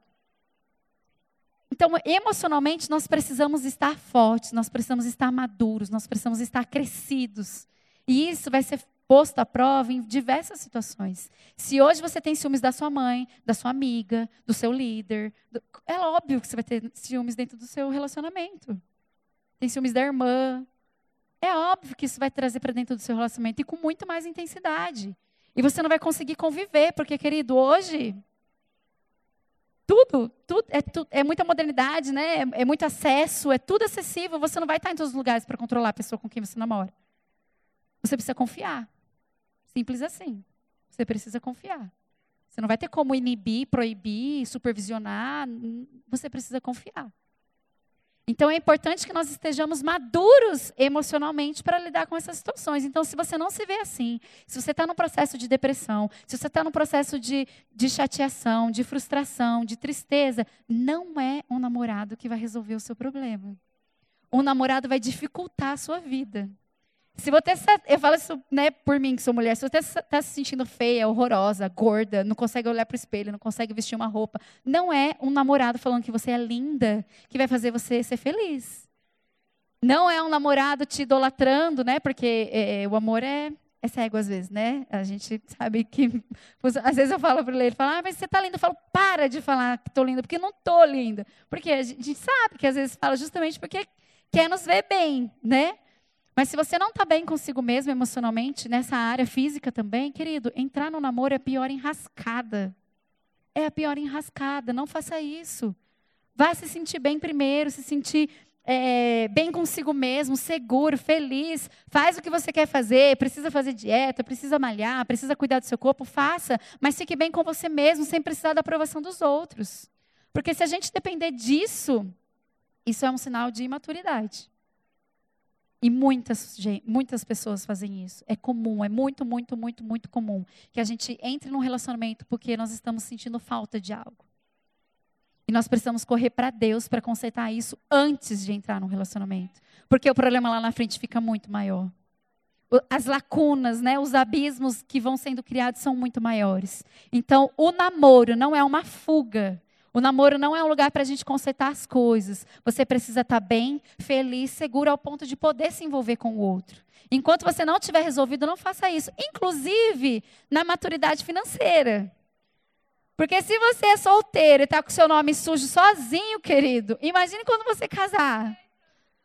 Então, emocionalmente, nós precisamos estar fortes, nós precisamos estar maduros, nós precisamos estar crescidos. E isso vai ser posto à prova em diversas situações. Se hoje você tem ciúmes da sua mãe, da sua amiga, do seu líder, do... é óbvio que você vai ter ciúmes dentro do seu relacionamento tem ciúmes da irmã. É óbvio que isso vai trazer para dentro do seu relacionamento e com muito mais intensidade. E você não vai conseguir conviver, porque, querido, hoje tudo, tudo é, tu, é muita modernidade, né? É, é, muito acesso, é tudo acessível. Você não vai estar em todos os lugares para controlar a pessoa com quem você namora. Você precisa confiar. Simples assim. Você precisa confiar. Você não vai ter como inibir, proibir, supervisionar. Você precisa confiar. Então é importante que nós estejamos maduros emocionalmente para lidar com essas situações. Então, se você não se vê assim, se você está num processo de depressão, se você está num processo de, de chateação, de frustração, de tristeza, não é um namorado que vai resolver o seu problema. Um namorado vai dificultar a sua vida. Se você, eu falo isso né, por mim, que sou mulher, se você está se sentindo feia, horrorosa, gorda, não consegue olhar para o espelho, não consegue vestir uma roupa, não é um namorado falando que você é linda que vai fazer você ser feliz. Não é um namorado te idolatrando, né? Porque é, é o amor é, é cego às vezes, né? A gente sabe que. Às vezes eu falo para ele, ele fala, ah, mas você está linda. Eu falo, para de falar que estou linda, porque não estou linda. Porque a gente sabe que às vezes fala justamente porque quer nos ver bem, né? Mas se você não está bem consigo mesmo emocionalmente, nessa área física também, querido, entrar no namoro é a pior enrascada. É a pior enrascada. Não faça isso. Vá se sentir bem primeiro, se sentir é, bem consigo mesmo, seguro, feliz, faz o que você quer fazer, precisa fazer dieta, precisa malhar, precisa cuidar do seu corpo, faça, mas fique bem com você mesmo, sem precisar da aprovação dos outros. Porque se a gente depender disso, isso é um sinal de imaturidade. E muitas, muitas pessoas fazem isso. É comum, é muito, muito, muito, muito comum que a gente entre num relacionamento porque nós estamos sentindo falta de algo. E nós precisamos correr para Deus para consertar isso antes de entrar no relacionamento. Porque o problema lá na frente fica muito maior. As lacunas, né, os abismos que vão sendo criados são muito maiores. Então, o namoro não é uma fuga. O namoro não é um lugar para a gente consertar as coisas. Você precisa estar tá bem, feliz, seguro ao ponto de poder se envolver com o outro. Enquanto você não tiver resolvido, não faça isso. Inclusive na maturidade financeira. Porque se você é solteiro e está com seu nome sujo sozinho, querido, imagine quando você casar.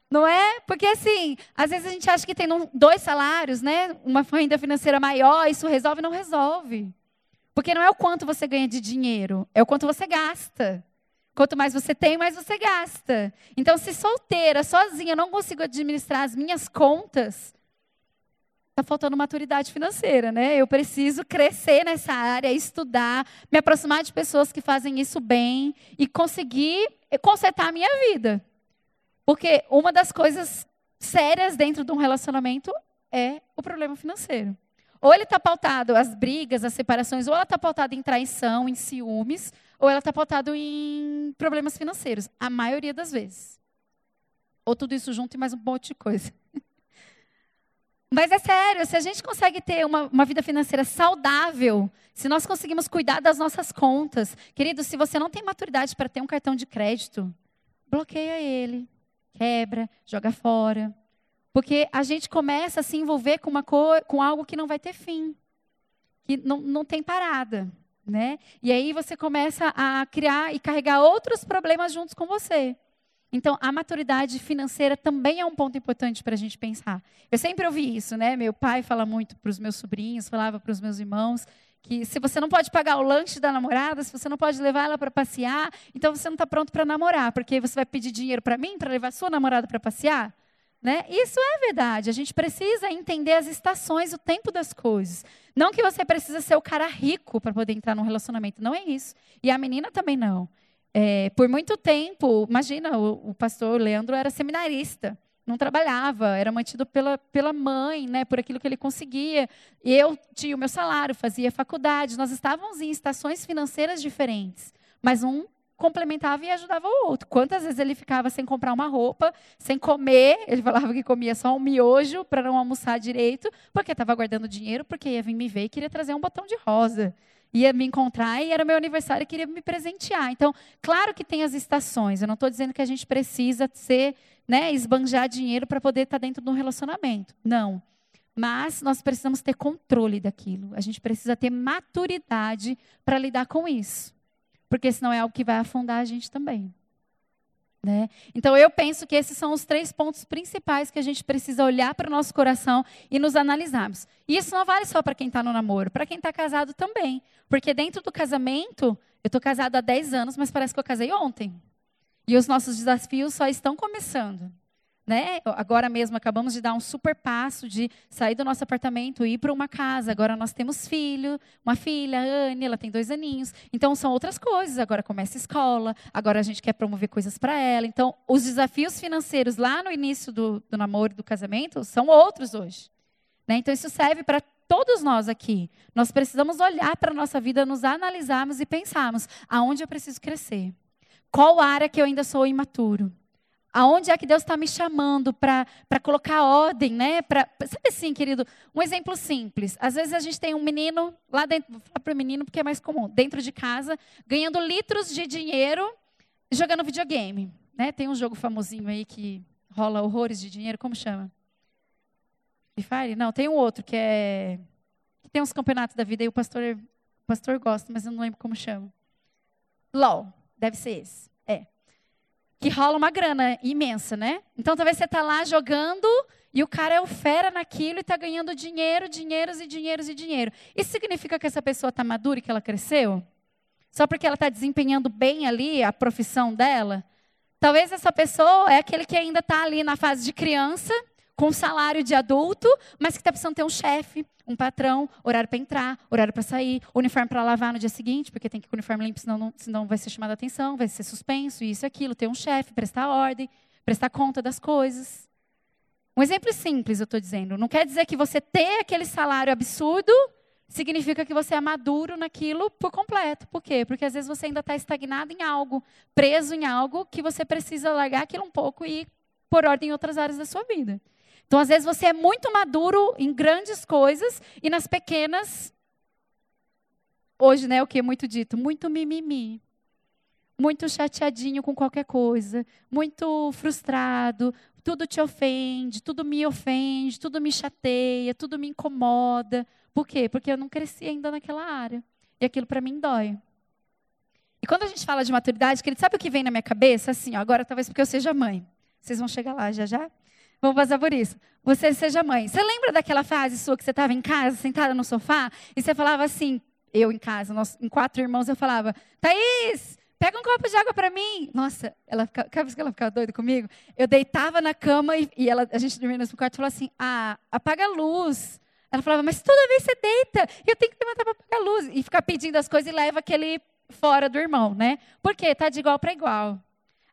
Não é? Porque assim, às vezes a gente acha que tem dois salários, né? Uma renda financeira maior, isso resolve, não resolve. Porque não é o quanto você ganha de dinheiro, é o quanto você gasta. Quanto mais você tem, mais você gasta. Então, se solteira, sozinha, não consigo administrar as minhas contas, está faltando maturidade financeira, né? Eu preciso crescer nessa área, estudar, me aproximar de pessoas que fazem isso bem e conseguir consertar a minha vida. Porque uma das coisas sérias dentro de um relacionamento é o problema financeiro. Ou ele está pautado, as brigas, as separações, ou ela está pautada em traição, em ciúmes, ou ela está pautada em problemas financeiros. A maioria das vezes. Ou tudo isso junto e mais um monte de coisa. Mas é sério, se a gente consegue ter uma, uma, vida financeira saudável, se nós conseguimos cuidar das nossas contas, querido, se você não tem maturidade para ter um cartão de crédito, bloqueia ele, quebra, joga fora. Porque a gente começa a se envolver com, uma cor, com algo que não vai ter fim, que não, não tem parada. Né? E aí você começa a criar e carregar outros problemas juntos com você. Então, a maturidade financeira também é um ponto importante para a gente pensar. Eu sempre ouvi isso, né? Meu pai fala muito para os meus sobrinhos, falava para os meus irmãos, que se você não pode pagar o lanche da namorada, se você não pode levar ela para passear, então você não está pronto para namorar, porque você vai pedir dinheiro para mim para levar sua namorada para passear? Né? Isso é verdade. A gente precisa entender as estações, o tempo das coisas. Não que você precisa ser o cara rico para poder entrar num relacionamento. Não é isso. E a menina também não. É, por muito tempo, imagina, o, o, pastor Leandro era seminarista, não trabalhava, era mantido pela, pela mãe, né, por aquilo que ele conseguia. Eu tinha o meu salário, fazia faculdade, nós estávamos em estações financeiras diferentes, mas um complementava e ajudava o outro. Quantas vezes ele ficava sem comprar uma roupa, sem comer, ele falava que comia só um miojo para não almoçar direito, porque estava guardando dinheiro, porque ia vir me ver e queria trazer um botão de rosa ia me encontrar e era meu aniversário e queria me presentear. Então, claro que tem as estações. Eu não estou dizendo que a gente precisa ser, né, esbanjar dinheiro para poder estar tá dentro de um relacionamento. Não. Mas nós precisamos ter controle daquilo. A gente precisa ter maturidade para lidar com isso. Porque senão é algo que vai afundar a gente também. Né? Então, eu penso que esses são os três pontos principais que a gente precisa olhar para o nosso coração e nos analisarmos. E isso não vale só para quem está no namoro, para quem está casado também. Porque dentro do casamento, eu estou casado há 10 anos, mas parece que eu casei ontem. E os nossos desafios só estão começando. Né? Agora mesmo acabamos de dar um super passo de sair do nosso apartamento e ir para uma casa. Agora nós temos filho, uma filha, Anne, ela tem dois aninhos. Então são outras coisas. Agora começa a escola, agora a gente quer promover coisas para ela. Então os desafios financeiros lá no início do, do namoro e do casamento são outros hoje. Né? Então isso serve para todos nós aqui. Nós precisamos olhar para a nossa vida, nos analisarmos e pensarmos aonde eu preciso crescer. Qual área que eu ainda sou imaturo? Aonde é que Deus está me chamando para colocar ordem, né? Pra, sabe assim, querido, um exemplo simples. Às vezes a gente tem um menino lá dentro, vou falar para o menino porque é mais comum, dentro de casa, ganhando litros de dinheiro jogando videogame. Né? Tem um jogo famosinho aí que rola horrores de dinheiro, como chama? Free Fire? Não, tem um outro que é. que tem uns campeonatos da vida e o pastor, o pastor gosta, mas eu não lembro como chama. LOL, deve ser esse que rola uma grana imensa, né? Então talvez você está lá jogando e o cara é o fera naquilo e está ganhando dinheiro, dinheiros e dinheiros e dinheiro. Isso significa que essa pessoa está madura e que ela cresceu? Só porque ela está desempenhando bem ali a profissão dela? talvez essa pessoa é aquele que ainda está ali na fase de criança, com salário de adulto, mas que está precisando ter um chefe, um patrão, horário para entrar, horário para sair, uniforme para lavar no dia seguinte, porque tem que ir com o uniforme limpo, senão, não, senão vai ser chamada atenção, vai ser suspenso, isso e aquilo, ter um chefe, prestar ordem, prestar conta das coisas. Um exemplo simples, eu estou dizendo. Não quer dizer que você ter aquele salário absurdo significa que você é maduro naquilo por completo. Por quê? Porque às vezes você ainda está estagnado em algo, preso em algo que você precisa largar aquilo um pouco e por ordem em outras áreas da sua vida. Então, às vezes, você é muito maduro em grandes coisas e nas pequenas, hoje, né, o que é muito dito? Muito mimimi. Muito chateadinho com qualquer coisa, muito frustrado, tudo te ofende, tudo me ofende, tudo me chateia, tudo me incomoda. Por quê? Porque eu não cresci ainda naquela área. E aquilo para mim dói. E quando a gente fala de maturidade, querido, sabe o que vem na minha cabeça? Assim, ó, agora talvez porque eu seja mãe. Vocês vão chegar lá já já? Vamos passar por isso. Você seja mãe. Você lembra daquela fase sua que você estava em casa, sentada no sofá, e você falava assim, eu em casa, nós, em quatro irmãos, eu falava, Thaís, pega um copo de água para mim. Nossa, ela ficava, vez que ela ficava doida comigo, eu deitava na cama e, e ela, a gente dormia no quarto e falou assim, ah, apaga a luz. Ela falava, mas toda vez você deita, eu tenho que levantar para apagar a luz. E ficar pedindo as coisas e leva aquele fora do irmão, né? Por quê? Tá de igual para igual.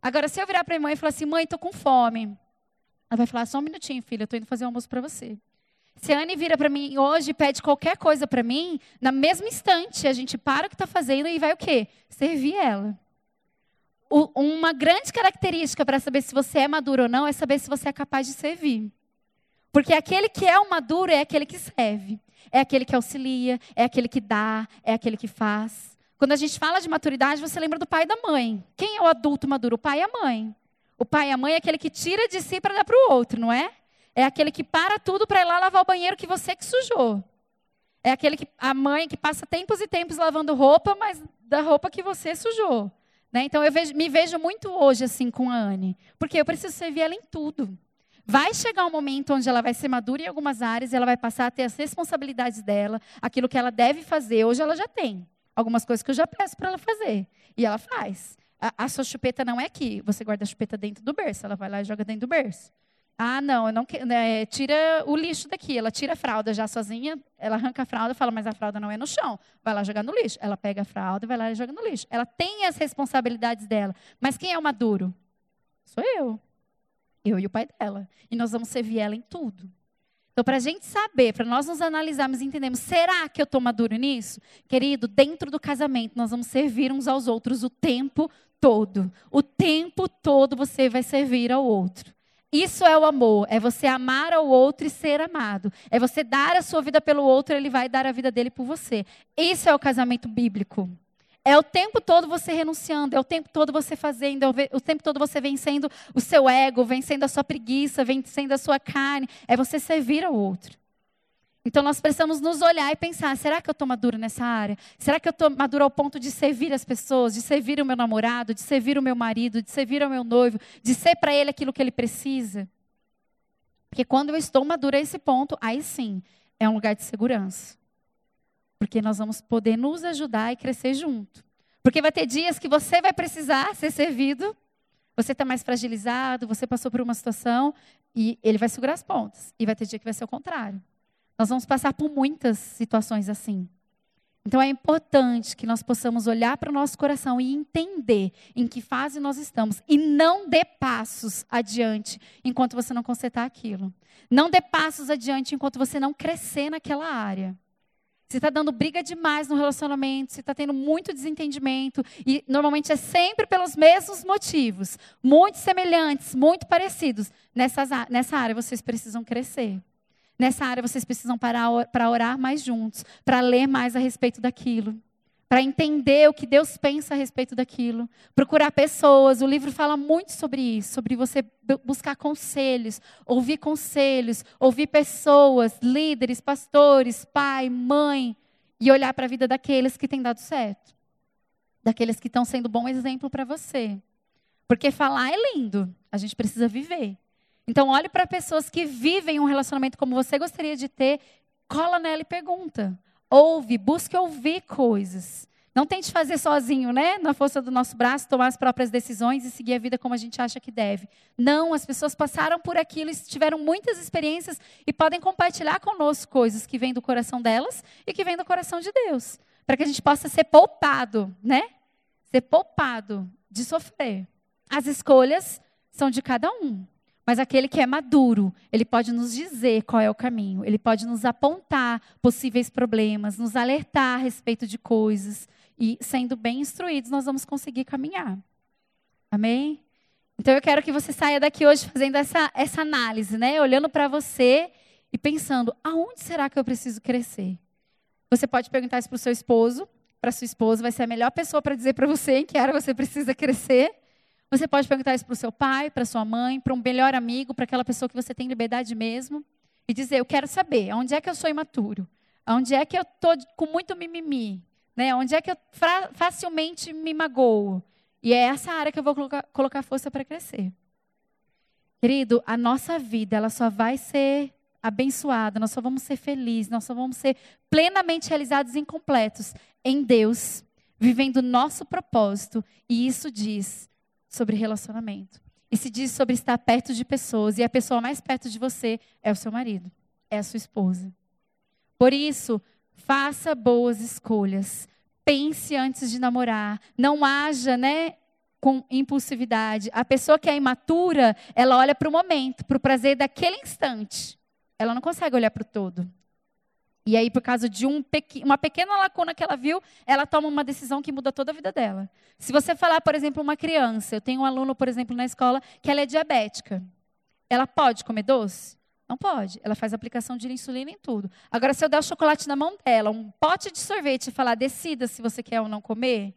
Agora, se eu virar para a mãe e falar assim, mãe, estou com fome. Ela vai falar, só um minutinho, filha, eu estou indo fazer um almoço para você. Se a Anne vira para mim hoje e pede qualquer coisa para mim, na mesmo instante a gente para o que está fazendo e vai o quê? Servir ela. O, uma grande característica para saber se você é maduro ou não é saber se você é capaz de servir. Porque aquele que é o maduro é aquele que serve, é aquele que auxilia, é aquele que dá, é aquele que faz. Quando a gente fala de maturidade, você lembra do pai e da mãe. Quem é o adulto maduro? O pai e a mãe. O pai e a mãe é aquele que tira de si para dar para o outro, não é? É aquele que para tudo para ir lá lavar o banheiro que você que sujou. É aquele que a mãe que passa tempos e tempos lavando roupa, mas da roupa que você sujou. Né? Então eu vejo, me vejo muito hoje assim com a Anne, porque eu preciso servir ela em tudo. Vai chegar um momento onde ela vai ser madura em algumas áreas e ela vai passar a ter as responsabilidades dela, aquilo que ela deve fazer. Hoje ela já tem algumas coisas que eu já peço para ela fazer e ela faz. A, a, sua chupeta não é aqui. Você guarda a chupeta dentro do berço. Ela vai lá e joga dentro do berço. Ah, não, eu não né, tira o lixo daqui. Ela tira a fralda já sozinha. Ela arranca a fralda fala, mas a fralda não é no chão. Vai lá jogar no lixo. Ela pega a fralda e vai lá e joga no lixo. Ela tem as responsabilidades dela. Mas quem é o maduro? Sou eu. Eu e o pai dela. E nós vamos servir ela em tudo. Então, para a gente saber, para nós nos analisarmos e entendermos, será que eu estou maduro nisso? Querido, dentro do casamento, nós vamos servir uns aos outros o tempo todo. O tempo todo você vai servir ao outro. Isso é o amor, é você amar ao outro e ser amado. É você dar a sua vida pelo outro, ele vai dar a vida dele por você. Isso é o casamento bíblico. É o tempo todo você renunciando, é o tempo todo você fazendo, é o tempo todo você vencendo o seu ego, vencendo a sua preguiça, vencendo a sua carne. É você servir ao outro. Então nós precisamos nos olhar e pensar: será que eu estou maduro nessa área? Será que eu estou maduro ao ponto de servir as pessoas, de servir o meu namorado, de servir o meu marido, de servir o meu noivo, de ser para ele aquilo que ele precisa? Porque quando eu estou madura a esse ponto, aí sim é um lugar de segurança. Porque nós vamos poder nos ajudar e crescer junto. Porque vai ter dias que você vai precisar ser servido, você está mais fragilizado, você passou por uma situação e ele vai segurar as pontas. E vai ter dia que vai ser o contrário. Nós vamos passar por muitas situações assim. Então é importante que nós possamos olhar para o nosso coração e entender em que fase nós estamos. E não dê passos adiante enquanto você não consertar aquilo. Não dê passos adiante enquanto você não crescer naquela área. Se está dando briga demais no relacionamento, se está tendo muito desentendimento, e normalmente é sempre pelos mesmos motivos, muito semelhantes, muito parecidos, nessas, nessa área vocês precisam crescer. Nessa área vocês precisam parar para orar mais juntos, para ler mais a respeito daquilo, para entender o que Deus pensa a respeito daquilo, procurar pessoas. O livro fala muito sobre isso, sobre você buscar conselhos, ouvir conselhos, ouvir pessoas, líderes, pastores, pai, mãe, e olhar para a vida daqueles que têm dado certo, daqueles que estão sendo bom exemplo para você. Porque falar é lindo, a gente precisa viver. Então, olhe para pessoas que vivem um relacionamento como você gostaria de ter, cola nela e pergunta. Ouve, busque ouvir coisas. Não tente fazer sozinho, né? Na força do nosso braço, tomar as próprias decisões e seguir a vida como a gente acha que deve. Não, as pessoas passaram por aquilo, tiveram muitas experiências e podem compartilhar conosco coisas que vêm do coração delas e que vêm do coração de Deus, para que a gente possa ser poupado, né? Ser poupado de sofrer. As escolhas são de cada um. Mas aquele que é maduro, ele pode nos dizer qual é o caminho, ele pode nos apontar possíveis problemas, nos alertar a respeito de coisas. E sendo bem instruídos, nós vamos conseguir caminhar. Amém? Então eu quero que você saia daqui hoje fazendo essa, essa análise, né? Olhando para você e pensando: aonde será que eu preciso crescer? Você pode perguntar isso para o seu esposo, para sua esposa, vai ser a melhor pessoa para dizer para você em que área você precisa crescer. Você pode perguntar isso para o seu pai, para sua mãe, para um melhor amigo, para aquela pessoa que você tem liberdade mesmo. E dizer, eu quero saber, onde é que eu sou imaturo? Onde é que eu estou com muito mimimi? Né? Onde é que eu facilmente me magoo? E é essa área que eu vou colocar, colocar força para crescer. Querido, a nossa vida, ela só vai ser abençoada, nós só vamos ser felizes, nós só vamos ser plenamente realizados e incompletos em Deus, vivendo o nosso propósito. E isso diz sobre relacionamento. E se diz sobre estar perto de pessoas. E a pessoa mais perto de você é o seu marido, é a sua esposa. Por isso, faça boas escolhas. Pense antes de namorar. Não haja, né? Com impulsividade. A pessoa que é imatura, ela olha para o momento, para o prazer daquele instante. Ela não consegue olhar para o todo. E aí, por causa de um uma pequena lacuna que ela viu, ela toma uma decisão que muda toda a vida dela. Se você falar, por exemplo, uma criança, eu tenho um aluno, por exemplo, na escola, que ela é diabética. Ela pode comer doce? Não pode. Ela faz aplicação de insulina em tudo. Agora, se eu der o chocolate na mão dela, um pote de sorvete e falar, decida se você quer ou não comer,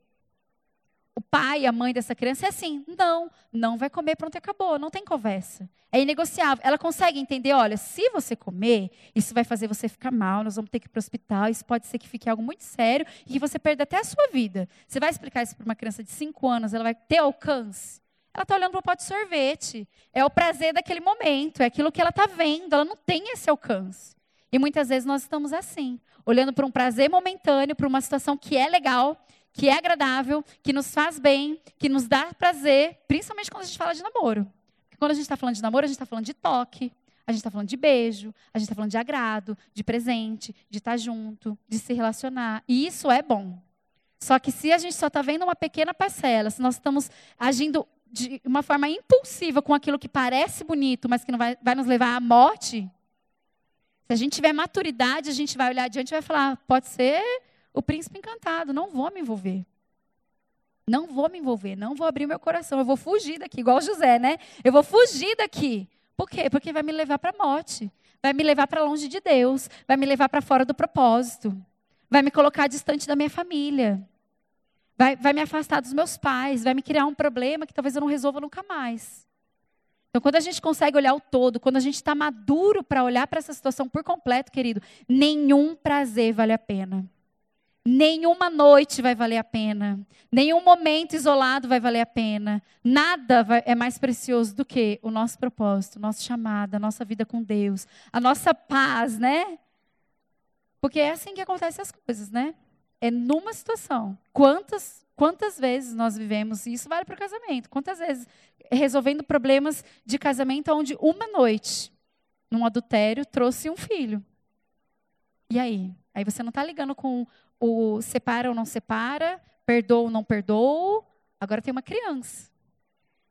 o pai, a mãe dessa criança é assim: não, não vai comer, pronto, acabou, não tem conversa. É inegociável. Ela consegue entender: olha, se você comer, isso vai fazer você ficar mal, nós vamos ter que ir para o hospital, isso pode ser que fique algo muito sério e que você perda até a sua vida. Você vai explicar isso para uma criança de 5 anos, ela vai ter alcance? Ela está olhando para o pote de sorvete. É o prazer daquele momento, é aquilo que ela está vendo, ela não tem esse alcance. E muitas vezes nós estamos assim, olhando para um prazer momentâneo, para uma situação que é legal, que é agradável, que nos faz bem, que nos dá prazer, principalmente quando a gente fala de namoro. Porque quando a gente está falando de namoro, a gente está falando de toque, a gente está falando de beijo, a gente está falando de agrado, de presente, de estar tá junto, de se relacionar. E isso é bom. Só que se a gente só está vendo uma pequena parcela, se nós estamos agindo de uma forma impulsiva com aquilo que parece bonito, mas que não vai, vai nos levar à morte, se a gente tiver maturidade, a gente vai olhar adiante e vai falar: pode ser o príncipe encantado, não vou me envolver. Não vou me envolver, não vou abrir meu coração, eu vou fugir daqui, igual José, né? Eu vou fugir daqui. Por quê? Porque vai me levar para a morte, vai me levar para longe de Deus, vai me levar para fora do propósito, vai me colocar distante da minha família, vai, vai me afastar dos meus pais, vai me criar um problema que talvez eu não resolva nunca mais. Então, quando a gente consegue olhar o todo, quando a gente está maduro para olhar para essa situação por completo, querido, nenhum prazer vale a pena. Nenhuma noite vai valer a pena. Nenhum momento isolado vai valer a pena. Nada vai, é mais precioso do que o nosso propósito, nossa chamada, a nossa vida com Deus, a nossa paz, né? Porque é assim que acontecem as coisas, né? É numa situação. Quantas, quantas vezes nós vivemos, e isso vale para o casamento, quantas vezes resolvendo problemas de casamento onde uma noite, num adultério, trouxe um filho. E aí? Aí você não está ligando com o separa ou não separa, perdoa ou não perdoa, agora tem uma criança.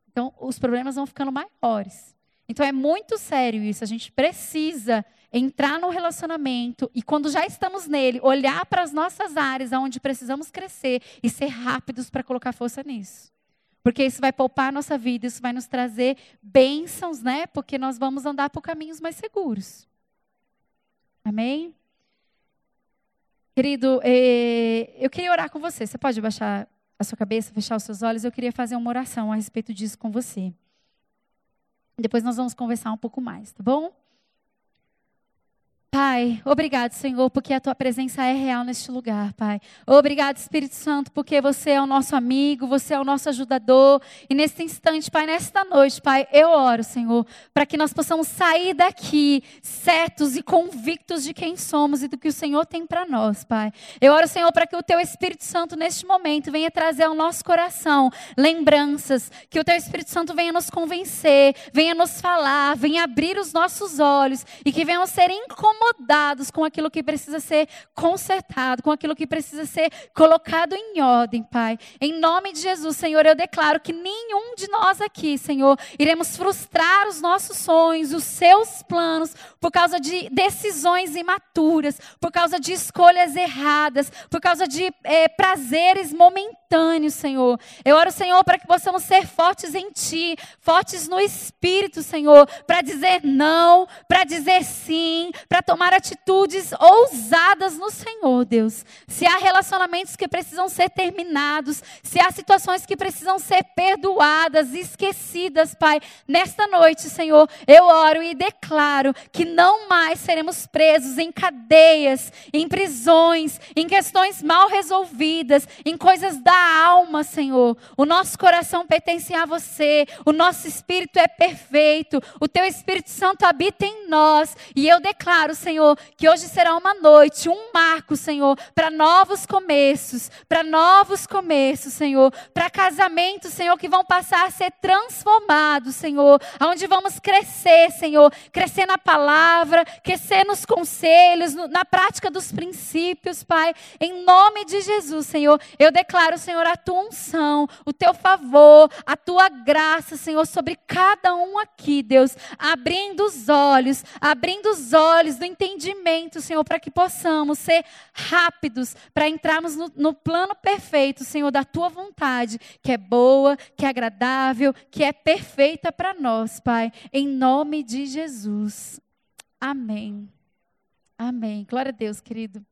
Então, os problemas vão ficando maiores. Então, é muito sério isso. A gente precisa entrar no relacionamento e, quando já estamos nele, olhar para as nossas áreas onde precisamos crescer e ser rápidos para colocar força nisso. Porque isso vai poupar a nossa vida, isso vai nos trazer bênçãos, né? Porque nós vamos andar por caminhos mais seguros. Amém? Querido, eh, eu queria orar com você. Você pode baixar a sua cabeça, fechar os seus olhos? Eu queria fazer uma oração a respeito disso com você. Depois nós vamos conversar um pouco mais, tá bom? Pai, obrigado, Senhor, porque a tua presença é real neste lugar, Pai. Obrigado, Espírito Santo, porque você é o nosso amigo, você é o nosso ajudador. E nesse instante, Pai, nesta noite, Pai, eu oro, Senhor, para que nós possamos sair daqui certos e convictos de quem somos e do que o Senhor tem para nós, Pai. Eu oro, Senhor, para que o teu Espírito Santo neste momento venha trazer ao nosso coração lembranças, que o teu Espírito Santo venha nos convencer, venha nos falar, venha abrir os nossos olhos e que venham ser incomodados incomodados com aquilo que precisa ser consertado, com aquilo que precisa ser colocado em ordem, Pai. Em nome de Jesus, Senhor, eu declaro que nenhum de nós aqui, Senhor, iremos frustrar os nossos sonhos, os seus planos, por causa de decisões imaturas, por causa de escolhas erradas, por causa de é, prazeres momentâneos, Senhor. Eu oro, Senhor, para que possamos ser fortes em Ti, fortes no Espírito, Senhor, para dizer não, para dizer sim, para tomar atitudes ousadas no Senhor, Deus. Se há relacionamentos que precisam ser terminados, se há situações que precisam ser perdoadas, esquecidas, Pai, nesta noite, Senhor, eu oro e declaro que não mais seremos presos em cadeias, em prisões, em questões mal resolvidas, em coisas da alma, Senhor. O nosso coração pertence a você, o nosso espírito é perfeito, o teu Espírito Santo habita em nós, e eu declaro, Senhor, que hoje será uma noite, um marco, Senhor, para novos começos, para novos começos, Senhor, para casamentos, Senhor, que vão passar a ser transformados, Senhor, aonde vamos crescer, Senhor, crescer na palavra, crescer nos conselhos, na prática dos princípios, Pai, em nome de Jesus, Senhor, eu declaro, Senhor, a tua unção, o teu favor, a tua graça, Senhor, sobre cada um aqui, Deus, abrindo os olhos, abrindo os olhos do entendimento, Senhor, para que possamos ser rápidos para entrarmos no, no plano perfeito, Senhor, da tua vontade, que é boa, que é agradável, que é perfeita para nós, Pai, em nome de Jesus. Amém. Amém. Glória a Deus, querido.